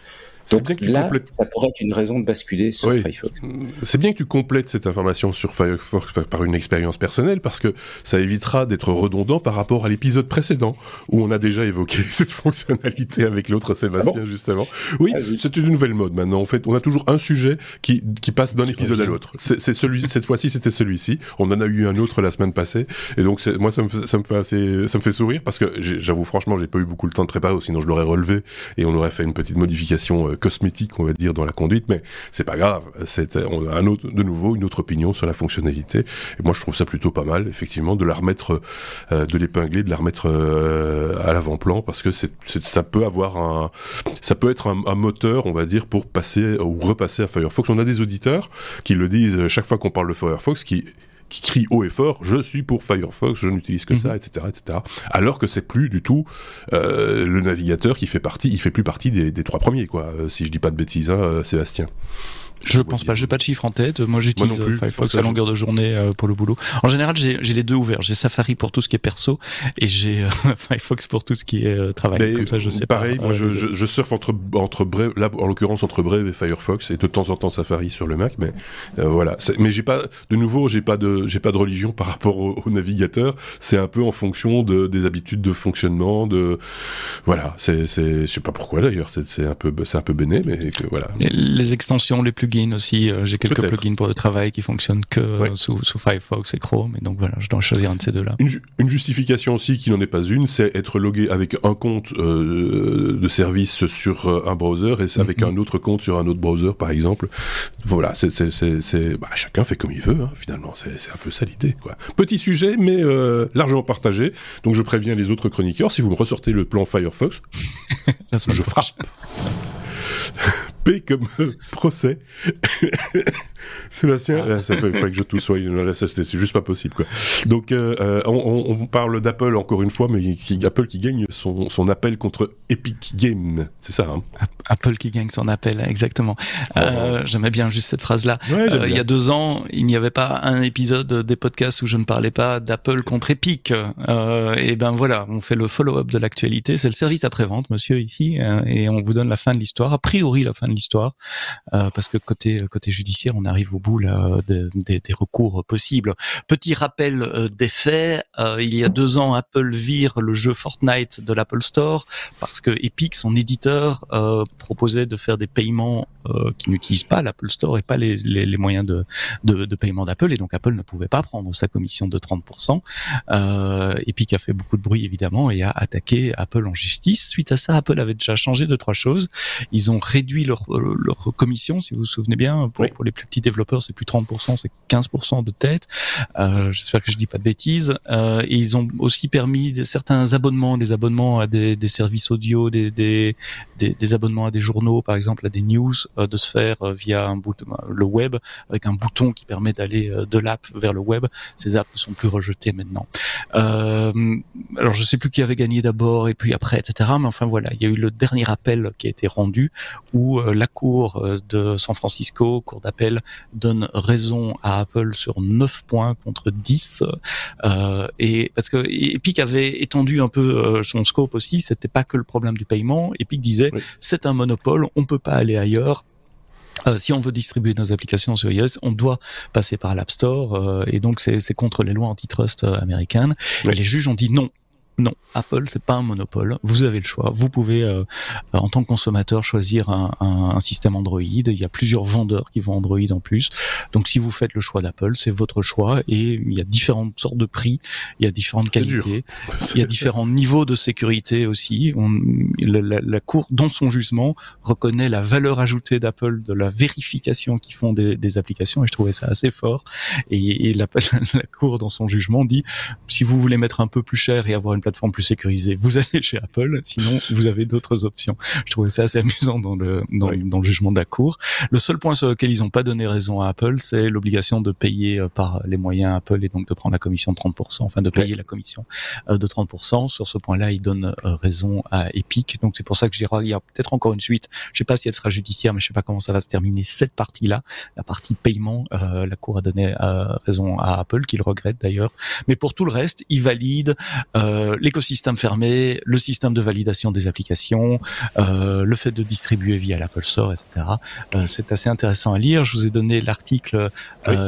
Donc bien que tu là, complètes... ça pourrait être une raison de basculer sur Firefox. C'est bien que tu complètes cette information sur Firefox par une expérience personnelle parce que ça évitera d'être redondant par rapport à l'épisode précédent où on a déjà évoqué cette fonctionnalité avec l'autre Sébastien ah justement. Oui, c'est une nouvelle mode maintenant. En fait, on a toujours un sujet qui, qui passe d'un épisode à l'autre. C'est celui cette fois-ci, c'était celui-ci. On en a eu un autre la semaine passée et donc moi ça me ça me fait assez ça me fait sourire parce que j'avoue franchement, j'ai pas eu beaucoup le temps de préparer, sinon je l'aurais relevé et on aurait fait une petite modification euh, cosmétique, on va dire, dans la conduite, mais c'est pas grave. C'est un autre, de nouveau une autre opinion sur la fonctionnalité. Et moi, je trouve ça plutôt pas mal, effectivement, de la remettre, euh, de l'épingler, de la remettre euh, à l'avant-plan, parce que ça peut avoir un, ça peut être un, moteur, on va dire, pour passer ou repasser à Firefox. On a des auditeurs qui le disent chaque fois qu'on parle de Firefox, qui qui crie haut et fort je suis pour Firefox, je n'utilise que ça, etc., mhm. etc. Alors que c'est plus du tout euh, le navigateur qui fait partie, il fait plus partie des, des trois premiers, quoi. Euh, si je dis pas de bêtises, hein, euh, Sébastien. Je pense pas, j'ai pas de chiffre en tête. Moi, j'utilise Firefox à longueur de journée euh, pour le boulot. En général, j'ai les deux ouverts. J'ai Safari pour tout ce qui est perso et j'ai euh, Firefox pour tout ce qui est euh, travail. Comme ça, je sais pareil, moi, je, je, je, surfe entre entre Brave, là, en l'occurrence entre Brave et Firefox, et de temps en temps Safari sur le Mac. Mais voilà. Mais j'ai pas, de nouveau, j'ai pas de, j'ai pas de religion par rapport au, navigateur. C'est un peu en fonction de des habitudes de fonctionnement, de voilà. C'est, c'est, je sais pas pourquoi d'ailleurs. C'est un peu, c'est un peu béné, mais que, voilà. les extensions les plus aussi. Euh, j'ai quelques plugins pour le travail qui fonctionnent que sous, Firefox et Chrome. Et donc voilà, je dois choisir un de ces deux-là. Une, justification aussi qui n'en est pas une, c'est être logué avec un compte euh, de service sur euh, un browser et avec mhm. un autre compte sur un autre browser, par exemple. Voilà, c'est bah, chacun fait comme il veut. Hein, finalement, c'est un peu ça l'idée. Petit sujet, mais largement partagé. Donc je préviens les autres chroniqueurs, si vous me ressortez le plan Firefox, je frappe. P comme procès. Sébastien, là, ça fait, que je tousse. Là, c'est juste pas possible, quoi. Donc, euh, euh, on, on, parle d'Apple encore une fois, mais qui, Apple qui gagne son, son appel contre Epic Games, c'est ça. Hein? Apple qui gagne son appel, exactement. Euh, J'aimais bien juste cette phrase-là. Euh, il y a deux ans, il n'y avait pas un épisode des podcasts où je ne parlais pas d'Apple contre Epic. Euh, et ben voilà, on fait le follow-up de l'actualité. C'est le service après-vente, monsieur, ici, et on vous donne la fin de l'histoire. A priori, la fin de l'histoire, parce que côté côté judiciaire, on arrive au bout là, des, recours possibles. Petit rappel euh, des faits, euh, il y a deux ans, Apple vire le jeu Fortnite de l'Apple Store parce que Epic, son éditeur, euh, proposait de faire des paiements qui n'utilisent pas l'Apple Store et pas les, moyens de, de, paiement d'Apple, et donc Apple ne pouvait pas prendre sa commission de 30%. Epic a fait beaucoup de bruit évidemment et a attaqué Apple en justice. Suite à ça, Apple avait déjà changé de trois choses. Ils ont réduit leur, leur commission, si vous vous souvenez bien, pour, pour les plus petits développeurs, c'est plus 30%, c'est 15% de tête. Euh, J'espère que je dis pas de bêtises. Euh, et ils ont aussi permis certains abonnements, des abonnements à des, des services audio, des, des, des, abonnements à des journaux, par exemple à des news, euh, de se faire euh, via un bout, le web avec un bouton qui permet d'aller euh, de l'app vers le web. Ces apps ne sont plus rejetées maintenant. Alors je sais plus qui avait gagné d'abord et puis après, etc. Mais enfin voilà, il y a eu le dernier appel qui a été rendu où la cour de San Francisco, cour d'appel, donne raison à Apple sur 9 points contre 10 euh, et parce que Epic avait étendu un peu euh, son scope aussi, c'était pas que le problème du paiement, Epic disait c'est un monopole, on peut pas aller ailleurs. Euh, si on veut distribuer nos applications sur iOS, on doit passer par l'App Store euh, et donc c'est contre les lois antitrust américaines. Et les juges ont dit non, non, Apple c'est pas un monopole. Vous avez le choix. Vous pouvez, euh, en tant que consommateur, choisir un, un, système Android. Il y a plusieurs vendeurs qui vont Android en plus. Donc, si vous faites le choix d'Apple, c'est votre choix. Et il y a différentes sortes de prix. Il y a différentes qualités. Il y a différents niveaux de sécurité aussi. On, la, la, Cour, dans son jugement, reconnaît la valeur ajoutée d'Apple de la vérification qu'ils font des, des, applications. Et je trouvais ça assez fort. Et, et la, la Cour, dans son jugement, dit si vous voulez mettre un peu plus cher et avoir une plateforme plus sécurisée, vous allez chez Apple. Sinon, vous avez d'autres options. Je trouvais ça assez amusant dans le dans, dans le jugement de la cour. Le seul point sur lequel ils n'ont pas donné raison à Apple, c'est l'obligation de payer euh, par les moyens Apple et donc de prendre la commission de 30%, enfin de payer la commission euh, de 30%. Sur ce point-là, ils donnent euh, raison à Epic. Donc c'est pour ça que je dirais il y a peut-être encore une suite. Je sais pas si elle sera judiciaire, mais je sais pas comment ça va se terminer cette partie-là, la partie paiement. la cour a donné raison à Apple, qu'il regrette d'ailleurs. Mais pour tout le reste, ils valident l'écosystème fermé, le système de validation des applications, le fait de distribuer via l'Apple Store, etc. c'est assez intéressant à lire. Je vous ai donné l'article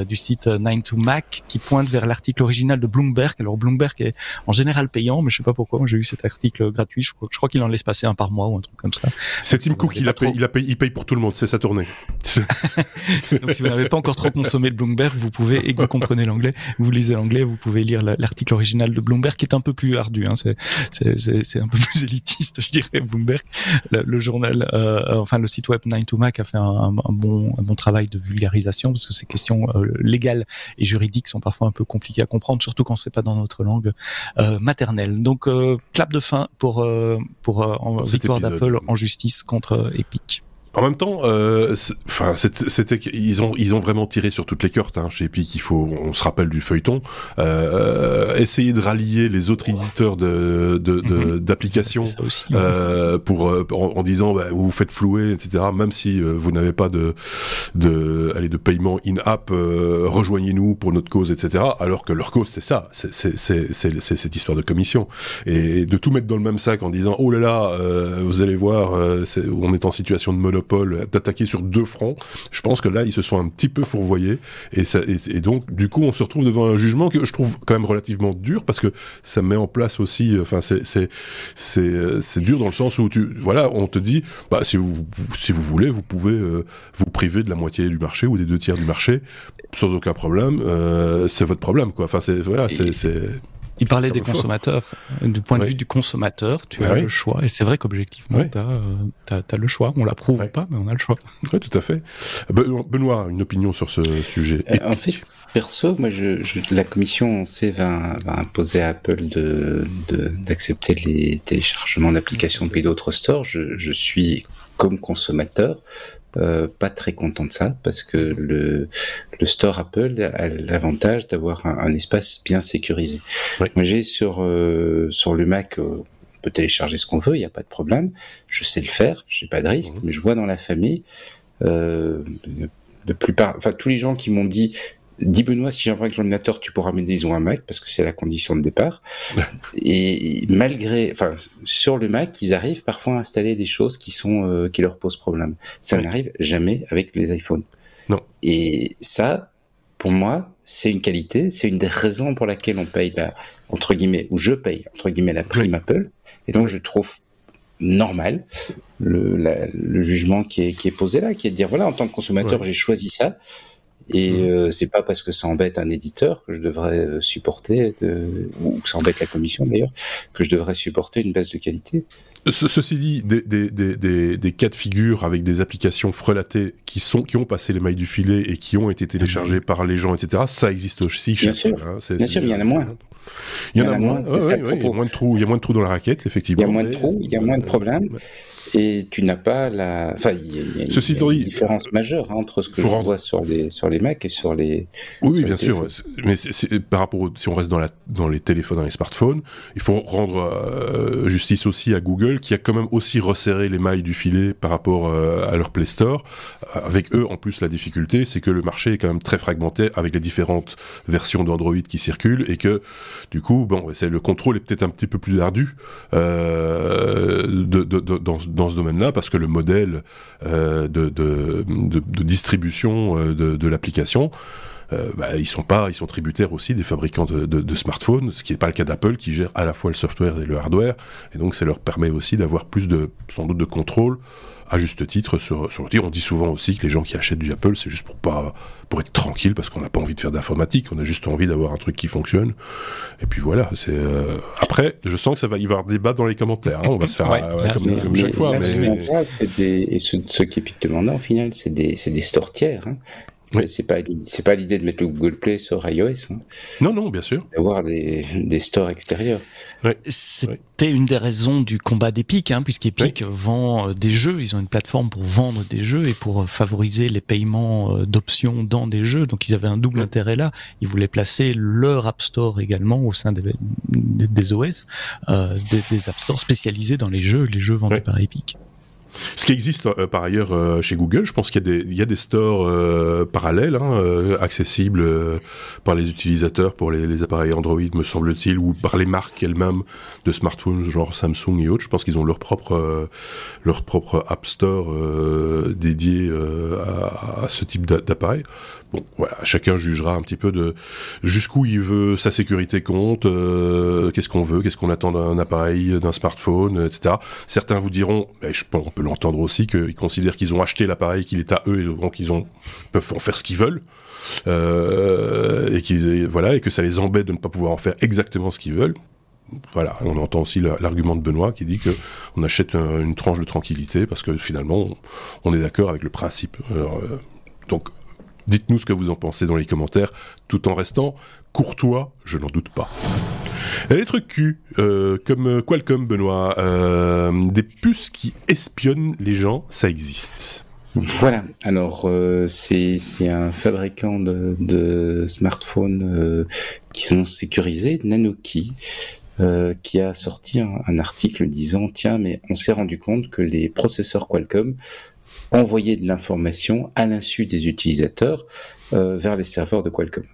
du site 9to-Mac qui pointe vers l'article original de Bloomberg. Alors Bloomberg est en général payant, mais je sais pas pourquoi. Moi, j'ai eu cet article gratuit. Je, crois, je crois qu'il en laisse passer un par mois ou un truc comme ça. C'est Tim Cook, il, a payé, il, a payé, il paye pour tout le monde. C'est sa tournée. Donc, si vous n'avez pas encore trop consommé de Bloomberg, vous pouvez, et que vous comprenez l'anglais, vous lisez l'anglais, vous pouvez lire l'article original de Bloomberg qui est un peu plus ardu. Hein. C'est un peu plus élitiste, je dirais, Bloomberg. Le, journal, euh, enfin le site web 9to-Mac a fait un, bon, un bon travail de vulgarisation parce que ces questions euh, légales et juridiques sont parfois un peu compliquées à comprendre, surtout quand c'est pas dans notre langue euh, maternelle. Donc clap de fin pour pour en victoire d'Apple en justice contre Epic. En même temps, euh, enfin, c'était ils ont ils ont vraiment tiré sur toutes les cartes. Hein, chez Epic, il faut, on se rappelle du feuilleton, euh, essayer de rallier les autres éditeurs de d'applications de, de, euh, pour en, disant bah, vous vous faites flouer, etc. Même si euh, vous n'avez pas de de allez, de paiement in app, euh, rejoignez-nous pour notre cause, etc. Alors que leur cause c'est ça, c'est c'est cette histoire de commission et de tout mettre dans le même sac en disant oh là là, euh, vous allez voir, on est en situation de monopole monopole, d'attaquer sur deux fronts. Je pense que là, ils se sont un petit peu fourvoyés. Et, ça, et, donc, du coup, on se retrouve devant un jugement que je trouve quand même relativement dur parce que ça met en place aussi. Enfin, c'est c'est c'est dur dans le sens où tu voilà, on te dit, bah si vous si vous voulez, vous pouvez euh, vous priver de la moitié du marché ou des deux tiers du marché sans aucun problème. Euh, c'est votre problème, quoi. Enfin, c'est voilà, c'est il parlait des consommateurs. Du point de vue du consommateur, tu as le choix. Et c'est vrai qu'objectivement, tu as, as, le choix. On l'approuve ou pas, mais on a le choix. Oui, tout à fait. Benoît, une opinion sur ce sujet euh, En fait, perso, moi, je, la commission, on sait, va, va imposer à Apple de d'accepter les téléchargements d'applications depuis d'autres stores. Je, je suis comme consommateur, euh, pas très content de ça parce que le, le store Apple a l'avantage d'avoir un, espace bien sécurisé. Moi j'ai sur euh, sur le Mac euh, on peut télécharger ce qu'on veut, il n'y a pas de problème. Je sais le faire, j'ai pas de risque, mhm. mais je vois dans la famille de plupart, enfin tous les gens qui m'ont dit dis Benoît, si j'ai un vrai ordinateur, tu pourras m'aider, ils ont un Mac, parce que c'est la condition de départ. et malgré, enfin, sur le Mac, ils arrivent parfois à installer des choses qui sont, euh, qui leur posent problème. Ça n'arrive jamais avec les iPhones. Non. Et ça, pour moi, c'est une qualité, c'est une des raisons pour laquelle on paye la, entre guillemets, ou je paye, entre guillemets, la prime Apple. Et donc, je trouve normal le, le jugement qui est, qui est posé là, qui est de dire, voilà, en tant que consommateur, j'ai choisi ça et mmh. euh, c'est pas parce que ça embête un éditeur que je devrais euh, supporter, de, ou que ça embête la commission d'ailleurs, que je devrais supporter une baisse de qualité. ceci dit, des, des, des, des, cas de figure avec des applications frelatées qui, sont, qui ont passé les mailles du filet et qui ont été téléchargées par les gens, etc., ça existe aussi chez Bien sûr, hein, Bien sûr il y en a moins. Il y, en a, moins, il y a moins de trous, il y a moins de trous dans la raquette, effectivement. Il y a moins de trous, il y a moins de problèmes et tu n'as pas la. Enfin, il y a, une différence majeure hein, entre ce que je vois sur les sur les Mac et sur les. Oui, bien sûr. Mais par rapport si on reste dans la dans les téléphones, dans les smartphones, il faut rendre euh, justice aussi à Google qui a quand même aussi resserré les mailles du filet par rapport euh, à leur Play Store. Avec eux, en plus, la difficulté, c'est que le marché est quand même très fragmenté avec les différentes versions d'Android qui circulent et que du coup, bon, le contrôle est peut-être un petit peu plus ardu euh, de, de, de, dans dans ce domaine-là parce que le modèle euh, de, distribution euh, de, l'application, euh, bah, ils sont pas, ils sont tributaires aussi des fabricants de, de, smartphones, ce qui n'est pas le cas d'Apple qui gère à la fois le software et le hardware, et donc ça leur permet aussi d'avoir plus de, sans doute, de contrôle à juste titre sur, sur On dit souvent aussi que les gens qui achètent du Apple, c'est juste pour pas pour être tranquille parce qu'on n'a pas envie de faire d'informatique, on a juste envie d'avoir un truc qui fonctionne. Et puis voilà. C'est euh, après, je sens que ça va y avoir débat dans les commentaires. Hein. on va se faire euh, comme, chaque fois. Des, et ce, ce qui est pique demandant au final, c'est des, des stores tiers. C'est pas c'est pas l'idée de mettre le Google Play sur iOS. Hein. Non non bien sûr. D'avoir des, des stores extérieurs. C'était une des raisons du combat d'Epic, hein, puisqu'Epic vend euh, des jeux. Ils ont une plateforme pour vendre des jeux et pour euh, favoriser les paiements euh, d'options dans des jeux. Donc ils avaient un double intérêt là. Ils voulaient placer leur App Store également au sein des, des, OS, euh, des, des, App Stores spécialisés dans les jeux, les jeux vendus par Epic. Ce qui existe euh, par ailleurs euh, chez Google, je pense qu'il y a des, stores euh, parallèles, hein, accessibles par les utilisateurs pour les, appareils Android, me semble-t-il, ou par les marques elles-mêmes de smartphones, genre Samsung et autres. Je pense qu'ils ont leur propre, leur propre App Store dédié à, ce type d'appareil. Bon, voilà, chacun jugera un petit peu de jusqu'où il veut sa sécurité compte, qu'est-ce qu'on veut, qu'est-ce qu'on attend d'un appareil, d'un smartphone, etc. Certains vous diront, je pense, on peut l'entendre aussi qu'ils considèrent qu'ils ont acheté l'appareil, qu'il est à eux, et donc ils ont peuvent en faire ce qu'ils veulent. Euh, et qu'ils voilà et que ça les embête de ne pas pouvoir en faire exactement ce qu'ils veulent. Voilà, on entend aussi l'argument de Benoît qui dit que on achète une tranche de tranquillité parce que finalement on, est d'accord avec le principe. Euh, donc dites-nous ce que vous en pensez dans les commentaires, tout en restant courtois, je n'en doute pas. Les trucs Q, euh, comme Qualcomm, Benoît, euh, des puces qui espionnent les gens, ça existe. Voilà, alors euh, c'est un fabricant de, smartphones qui sont sécurisés, Nanoki, qui a sorti un, article disant tiens mais on s'est rendu compte que les processeurs Qualcomm envoyaient de l'information à l'insu des utilisateurs vers les serveurs de Qualcomm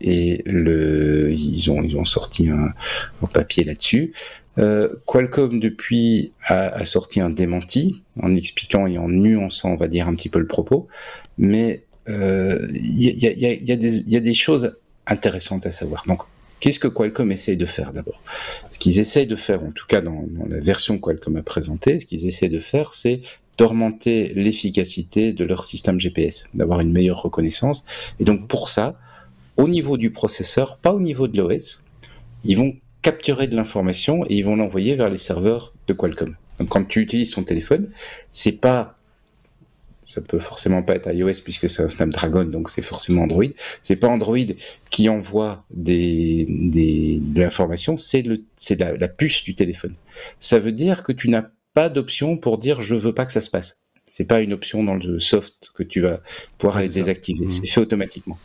et le, ils ont ils ont sorti un, papier là-dessus. Euh, Qualcomm depuis a, sorti un démenti en expliquant et en nuançant, on va dire un petit peu le propos, mais il y, a, des choses intéressantes à savoir. Donc, qu'est-ce que Qualcomm essaye de faire d'abord? Ce qu'ils essayent de faire, en tout cas dans, dans la version Qualcomm a présentée, ce qu'ils essayent de faire, c'est d'augmenter l'efficacité de leur système GPS, d'avoir une meilleure reconnaissance. Et donc pour ça, au niveau du processeur, pas au niveau de l'OS. Ils vont capturer de l'information et ils vont l'envoyer vers les serveurs de Qualcomm. Donc quand tu utilises ton téléphone, c'est pas ça peut forcément pas être iOS puisque c'est un Snapdragon, donc c'est forcément Android. C'est pas Android qui envoie des, des de l'information, c'est la, la, puce du téléphone. Ça veut dire que tu n'as pas d'option pour dire je veux pas que ça se passe. C'est pas une option dans le soft que tu vas pouvoir aller désactiver. Mmh. C'est fait automatiquement.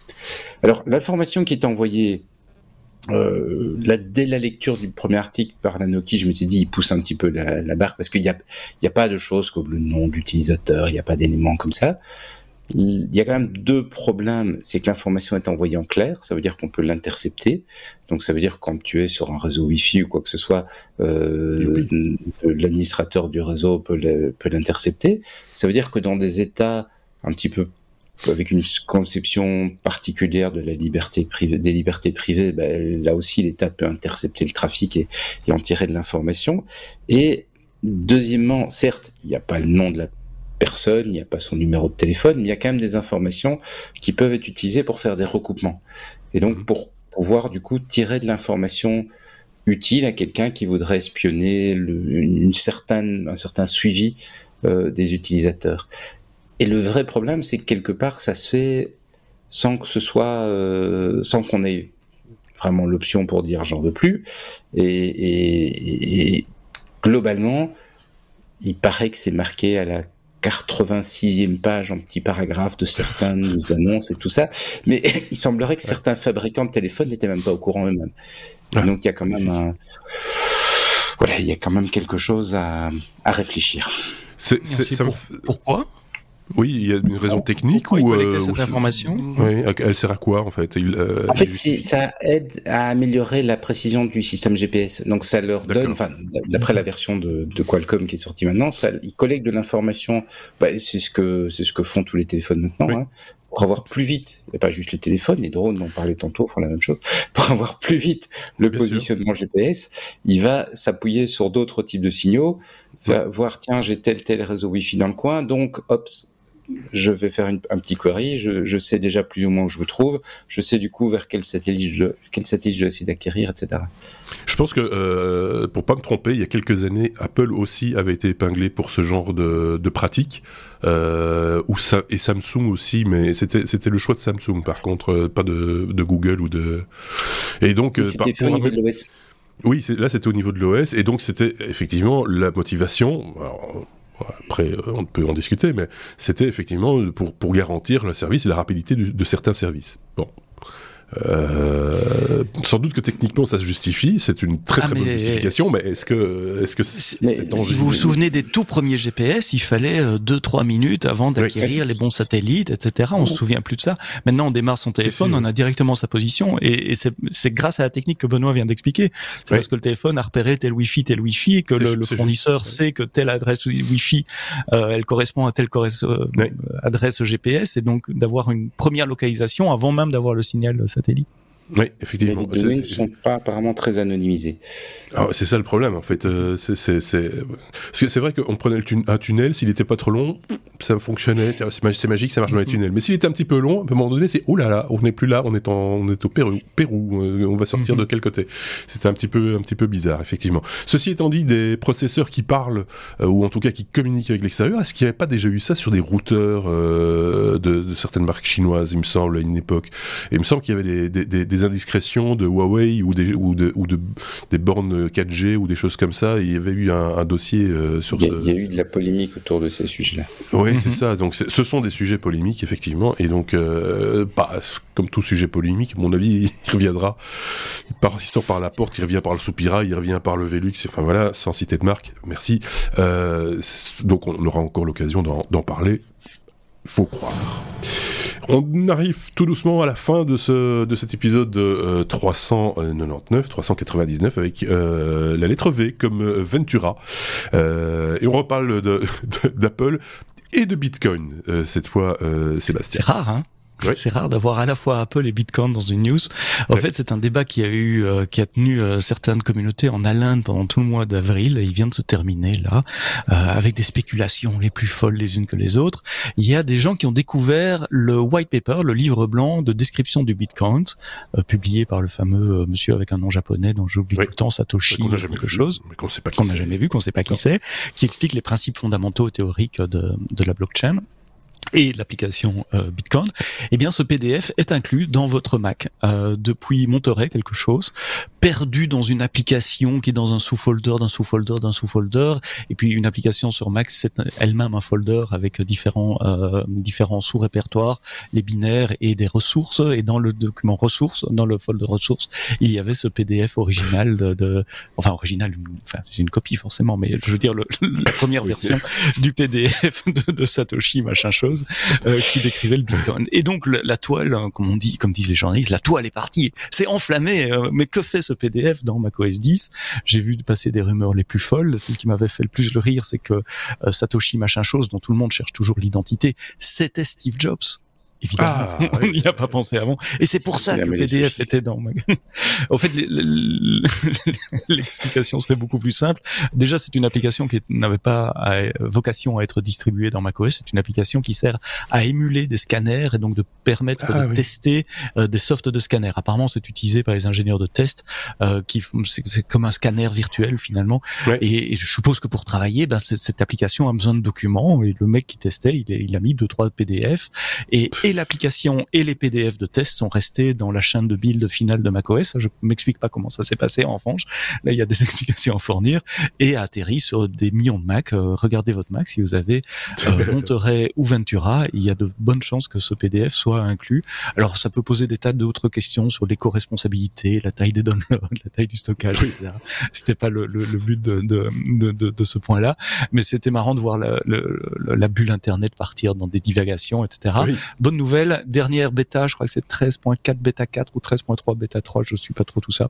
Alors, l'information qui est envoyée euh, dès la lecture du premier article par Nanoki, je me suis dit, il pousse un petit peu la, barre parce qu'il n'y a, y a pas de choses comme le nom d'utilisateur, il n'y a pas d'éléments comme ça il y a quand même deux problèmes. C'est que l'information est envoyée en clair, ça veut dire qu'on peut l'intercepter. Donc ça veut dire que quand tu es sur un réseau Wi-Fi ou quoi que ce soit, euh, l'administrateur du réseau peut l'intercepter. Ça veut dire que dans des États un petit peu avec une conception particulière de la liberté privée, des libertés privées, ben, là aussi l'État peut intercepter le trafic et, et en tirer de l'information. Et deuxièmement, certes, il n'y a pas le nom de la personne, il n'y a pas son numéro de téléphone, mais il y a quand même des informations qui peuvent être utilisées pour faire des recoupements. Et donc mhm. pour pouvoir du coup tirer de l'information utile à quelqu'un qui voudrait espionner une certaine, un certain suivi euh, des utilisateurs. Et le vrai problème, c'est que quelque part, ça se fait sans que ce soit, euh, sans qu'on ait vraiment l'option pour dire j'en veux plus. Et, et, globalement, il paraît que c'est marqué à la 86e page en petit paragraphe de certaines annonces et tout ça. Mais il semblerait que certains fabricants de téléphones n'étaient même pas au courant eux-mêmes. Donc il y a quand même un... Voilà, il y a quand même quelque chose à, à réfléchir. C'est, Pourquoi? Oui, il y a une raison technique ou collecter cette information. Oui, elle sert à quoi en fait? Euh, En fait, ça aide à améliorer la précision du système GPS. Donc ça leur donne, enfin, d'après la version de, de, Qualcomm qui est sortie maintenant, ça, ils collectent de l'information. Bah, c'est ce que c'est ce que font tous les téléphones maintenant. Hein, pour avoir plus vite, et pas juste les téléphones, les drones dont on parlait tantôt font la même chose, pour avoir plus vite le positionnement GPS, il va s'appuyer sur d'autres types de signaux, va voir tiens j'ai tel tel réseau Wi-Fi dans le coin, donc hop je vais faire un petit query, je, sais déjà plus ou moins où je me trouve, je sais du coup vers quel satellite je, quel satellite je essayer d'acquérir, etc. Je pense que, euh, pour pas me tromper, il y a quelques années, Apple aussi avait été épinglé pour ce genre de, de pratique. Euh, ou et Samsung aussi, mais c'était le choix de Samsung par contre, euh, pas de, de Google ou de. Et donc, c'était fait au niveau de l'OS. Oui, là c'était au niveau de l'OS, et donc c'était effectivement la motivation. Après, euh, on peut en discuter, mais c'était effectivement pour, pour garantir le service et la rapidité de, certains services. Bon. Euh, sans doute que techniquement ça se justifie, c'est une très ah, très bonne justification, mais est-ce que est-ce que si vous vous souvenez des tout premiers GPS, il fallait 2-3 minutes avant d'acquérir les bons satellites, etc. On se souvient plus de ça. Maintenant, on démarre son téléphone, on a directement sa position, et, c'est grâce à la technique que Benoît vient d'expliquer. C'est parce que le téléphone a repéré tel Wi-Fi, tel Wi-Fi, et que le, fournisseur sait que telle adresse Wi-Fi, euh, elle correspond à telle euh, adresse GPS, et donc d'avoir une première localisation avant même d'avoir le signal satellite. Oui, effectivement. les données ne sont pas apparemment très anonymisées. Ah, c'est ça le problème, en fait. Euh, c'est vrai qu'on prenait un tunnel, s'il n'était pas trop long, ça fonctionnait. C'est magique, ça marche dans les tunnels. Mais s'il était un petit peu long, à un moment donné, c'est oh là là, on n'est plus là, on est, en, on est au Pérou, Pérou euh, on va sortir de quel côté C'était un petit peu, un petit peu bizarre, effectivement. Ceci étant dit, des processeurs qui parlent euh, ou en tout cas qui communiquent avec l'extérieur, est-ce qu'il n'y avait pas déjà eu ça sur des routeurs de, de, certaines marques chinoises, il me semble, à une époque? Et il me semble qu'il y avait des, des, des indiscrétions de Huawei ou des, ou de, ou de, des bornes 4G ou des choses comme ça. Il y avait eu un, dossier euh, sur il y, a, il y a eu de la polémique autour de ces sujets-là. Oui, c'est mhm. ça. Donc ce sont des sujets polémiques, effectivement. Et donc, euh, bah, comme tout sujet polémique, à mon avis, il reviendra. Il, sort par la porte, il revient par le soupirail, il revient par le Velux. Enfin voilà, sans citer de marque. Merci. Euh, donc on aura encore l'occasion d'en parler. Faut croire. On arrive tout doucement à la fin de, ce, de cet épisode de 399, 399 avec euh, la lettre V comme euh, Ventura. Euh, et on reparle d'Apple et de Bitcoin cette fois, Sébastien. C'est rare, hein c'est rare d'avoir à la fois Apple et Bitcoin dans une news. En fait, c'est un débat qui a eu, euh, qui a tenu euh, certaines communautés en haleine pendant tout le mois d'avril. Et il vient de se terminer là, euh, avec des spéculations les plus folles les unes que les autres. Il y a des gens qui ont découvert le white paper, le livre blanc de description du Bitcoin, publié par le fameux monsieur avec un nom japonais dont j'oublie tout le temps, Satoshi quelque chose, qu'on n'a jamais vu, qu'on ne sait pas qui c'est, qui explique les principes fondamentaux théoriques de, de la blockchain et l'application euh, Bitcoin, eh bien ce PDF est inclus dans votre Mac. Euh, depuis Monterey quelque chose, perdu dans une application qui est dans un sous-folder, d'un sous-folder, d'un sous-folder, et puis une application sur Mac c'est elle-même un folder avec différents euh, différents sous-répertoires, les binaires et des ressources. Et dans le document ressources, dans le folder ressources, il y avait ce PDF original de, de enfin original, enfin c'est une copie forcément, mais je veux dire le, la première version du PDF de, de Satoshi machin chose euh, qui décrivait le Bitcoin. Et donc la, toile, hein, comme on dit, comme disent les journalistes, la toile est partie, c'est enflammé. Euh, mais que fait ce PDF dans macOS 10 J'ai vu passer des rumeurs les plus folles. Celle qui m'avait fait le plus le rire, c'est que euh, Satoshi machin chose, dont tout le monde cherche toujours l'identité, c'était Steve Jobs évidemment. Ah, on n'y a pas pensé avant. Et c'est pour ça que le PDF était dans. en fait, l'explication serait beaucoup plus simple. Déjà, c'est une application qui n'avait pas vocation à être distribuée dans macOS. C'est une application qui sert à émuler des scanners et donc de permettre ah de tester euh, des softs de scanners. Apparemment, c'est utilisé par les ingénieurs de test euh, qui c'est comme un scanner virtuel finalement. Et, je suppose que pour travailler, ben, cette application a besoin de documents et le mec qui testait, il, il a mis deux trois PDF et et l'application et les PDF de test sont restés dans la chaîne de build finale de macOS. Je m'explique pas comment ça s'est passé en revanche. Là, il y a des explications à fournir et a atterri sur des millions de Mac. Euh, regardez votre Mac si vous avez euh, Monterey ou Ventura. Il y a de bonnes chances que ce PDF soit inclus. Alors, ça peut poser des tas d'autres questions sur l'éco-responsabilité, la taille des downloads, la taille du stockage, etc. C'était pas le, le, le, but de, de, de, de ce point-là, mais c'était marrant de voir la, la, bulle Internet partir dans des divagations, etc. Bonne nouvelle, dernière bêta, je crois que c'est 13.4 bêta 4 ou 13.3 bêta 3, je suis pas trop tout ça.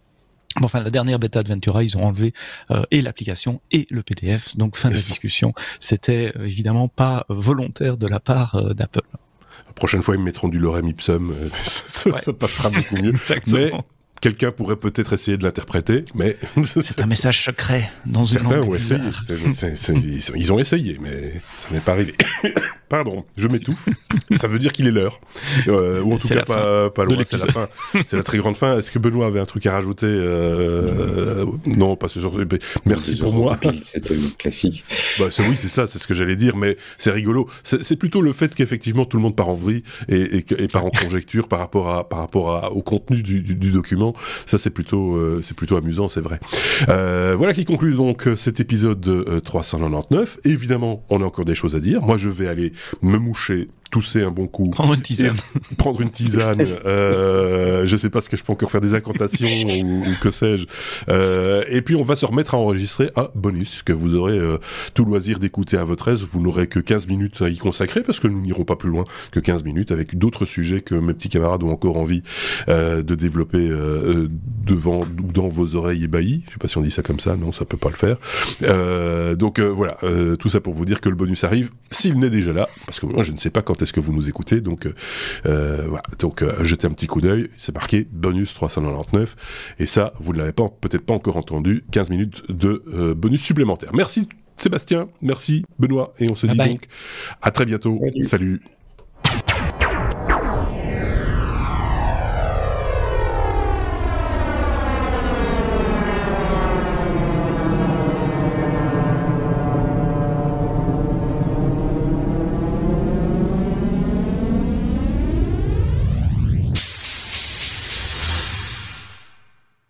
Enfin, la dernière bêta de Ventura, ils ont enlevé euh, et l'application et le PDF. Donc, fin de la discussion. C'était euh, évidemment pas volontaire de la part euh, d'Apple. La prochaine fois, ils me mettront du lorem ipsum. ça, passera beaucoup mieux. Exactement quelqu'un pourrait peut-être essayer de l'interpréter, mais c'est un message secret dans une Certains ont essayé. ils ont essayé, mais ça n'est pas arrivé. Pardon, je m'étouffe. ça veut dire qu'il est l'heure, euh, ou en tout cas pas, pas loin. C'est la fin. C'est la très grande fin. Est-ce que Benoît avait un truc à rajouter euh, Non, pas ce genre. Merci pour moi. C'était classique. Bah, oui, c'est ça, c'est ce que j'allais dire, mais c'est rigolo. C'est plutôt le fait qu'effectivement tout le monde part en vrille et, et, part en conjecture par rapport à par rapport à, au contenu du, du, du document ça, c'est plutôt, euh, c'est plutôt amusant, c'est vrai. Euh, voilà qui conclut donc cet épisode 399. Évidemment, on a encore des choses à dire. Moi, je vais aller me moucher tousser un bon coup. Prendre une tisane. Prendre une tisane. euh, je sais pas ce que je peux encore faire des incantations ou, que sais-je. Euh, et puis on va se remettre à enregistrer un bonus que vous aurez euh, tout loisir d'écouter à votre aise. Vous n'aurez que 15 minutes à y consacrer parce que nous n'irons pas plus loin que 15 minutes avec d'autres sujets que mes petits camarades ont encore envie euh, de développer euh, devant ou dans vos oreilles ébahies. Je sais pas si on dit ça comme ça, non, ça peut pas le faire. Euh, donc voilà, tout ça pour vous dire que le bonus arrive s'il n'est déjà là, parce que moi je ne sais pas quand est-ce que vous nous écoutez, donc voilà. Donc jetez un petit coup d'œil, c'est marqué bonus 399, et ça vous ne l'avez pas peut-être pas encore entendu, 15 minutes de bonus supplémentaire. Merci Sébastien, merci Benoît, et on se dit donc à très bientôt. Salut.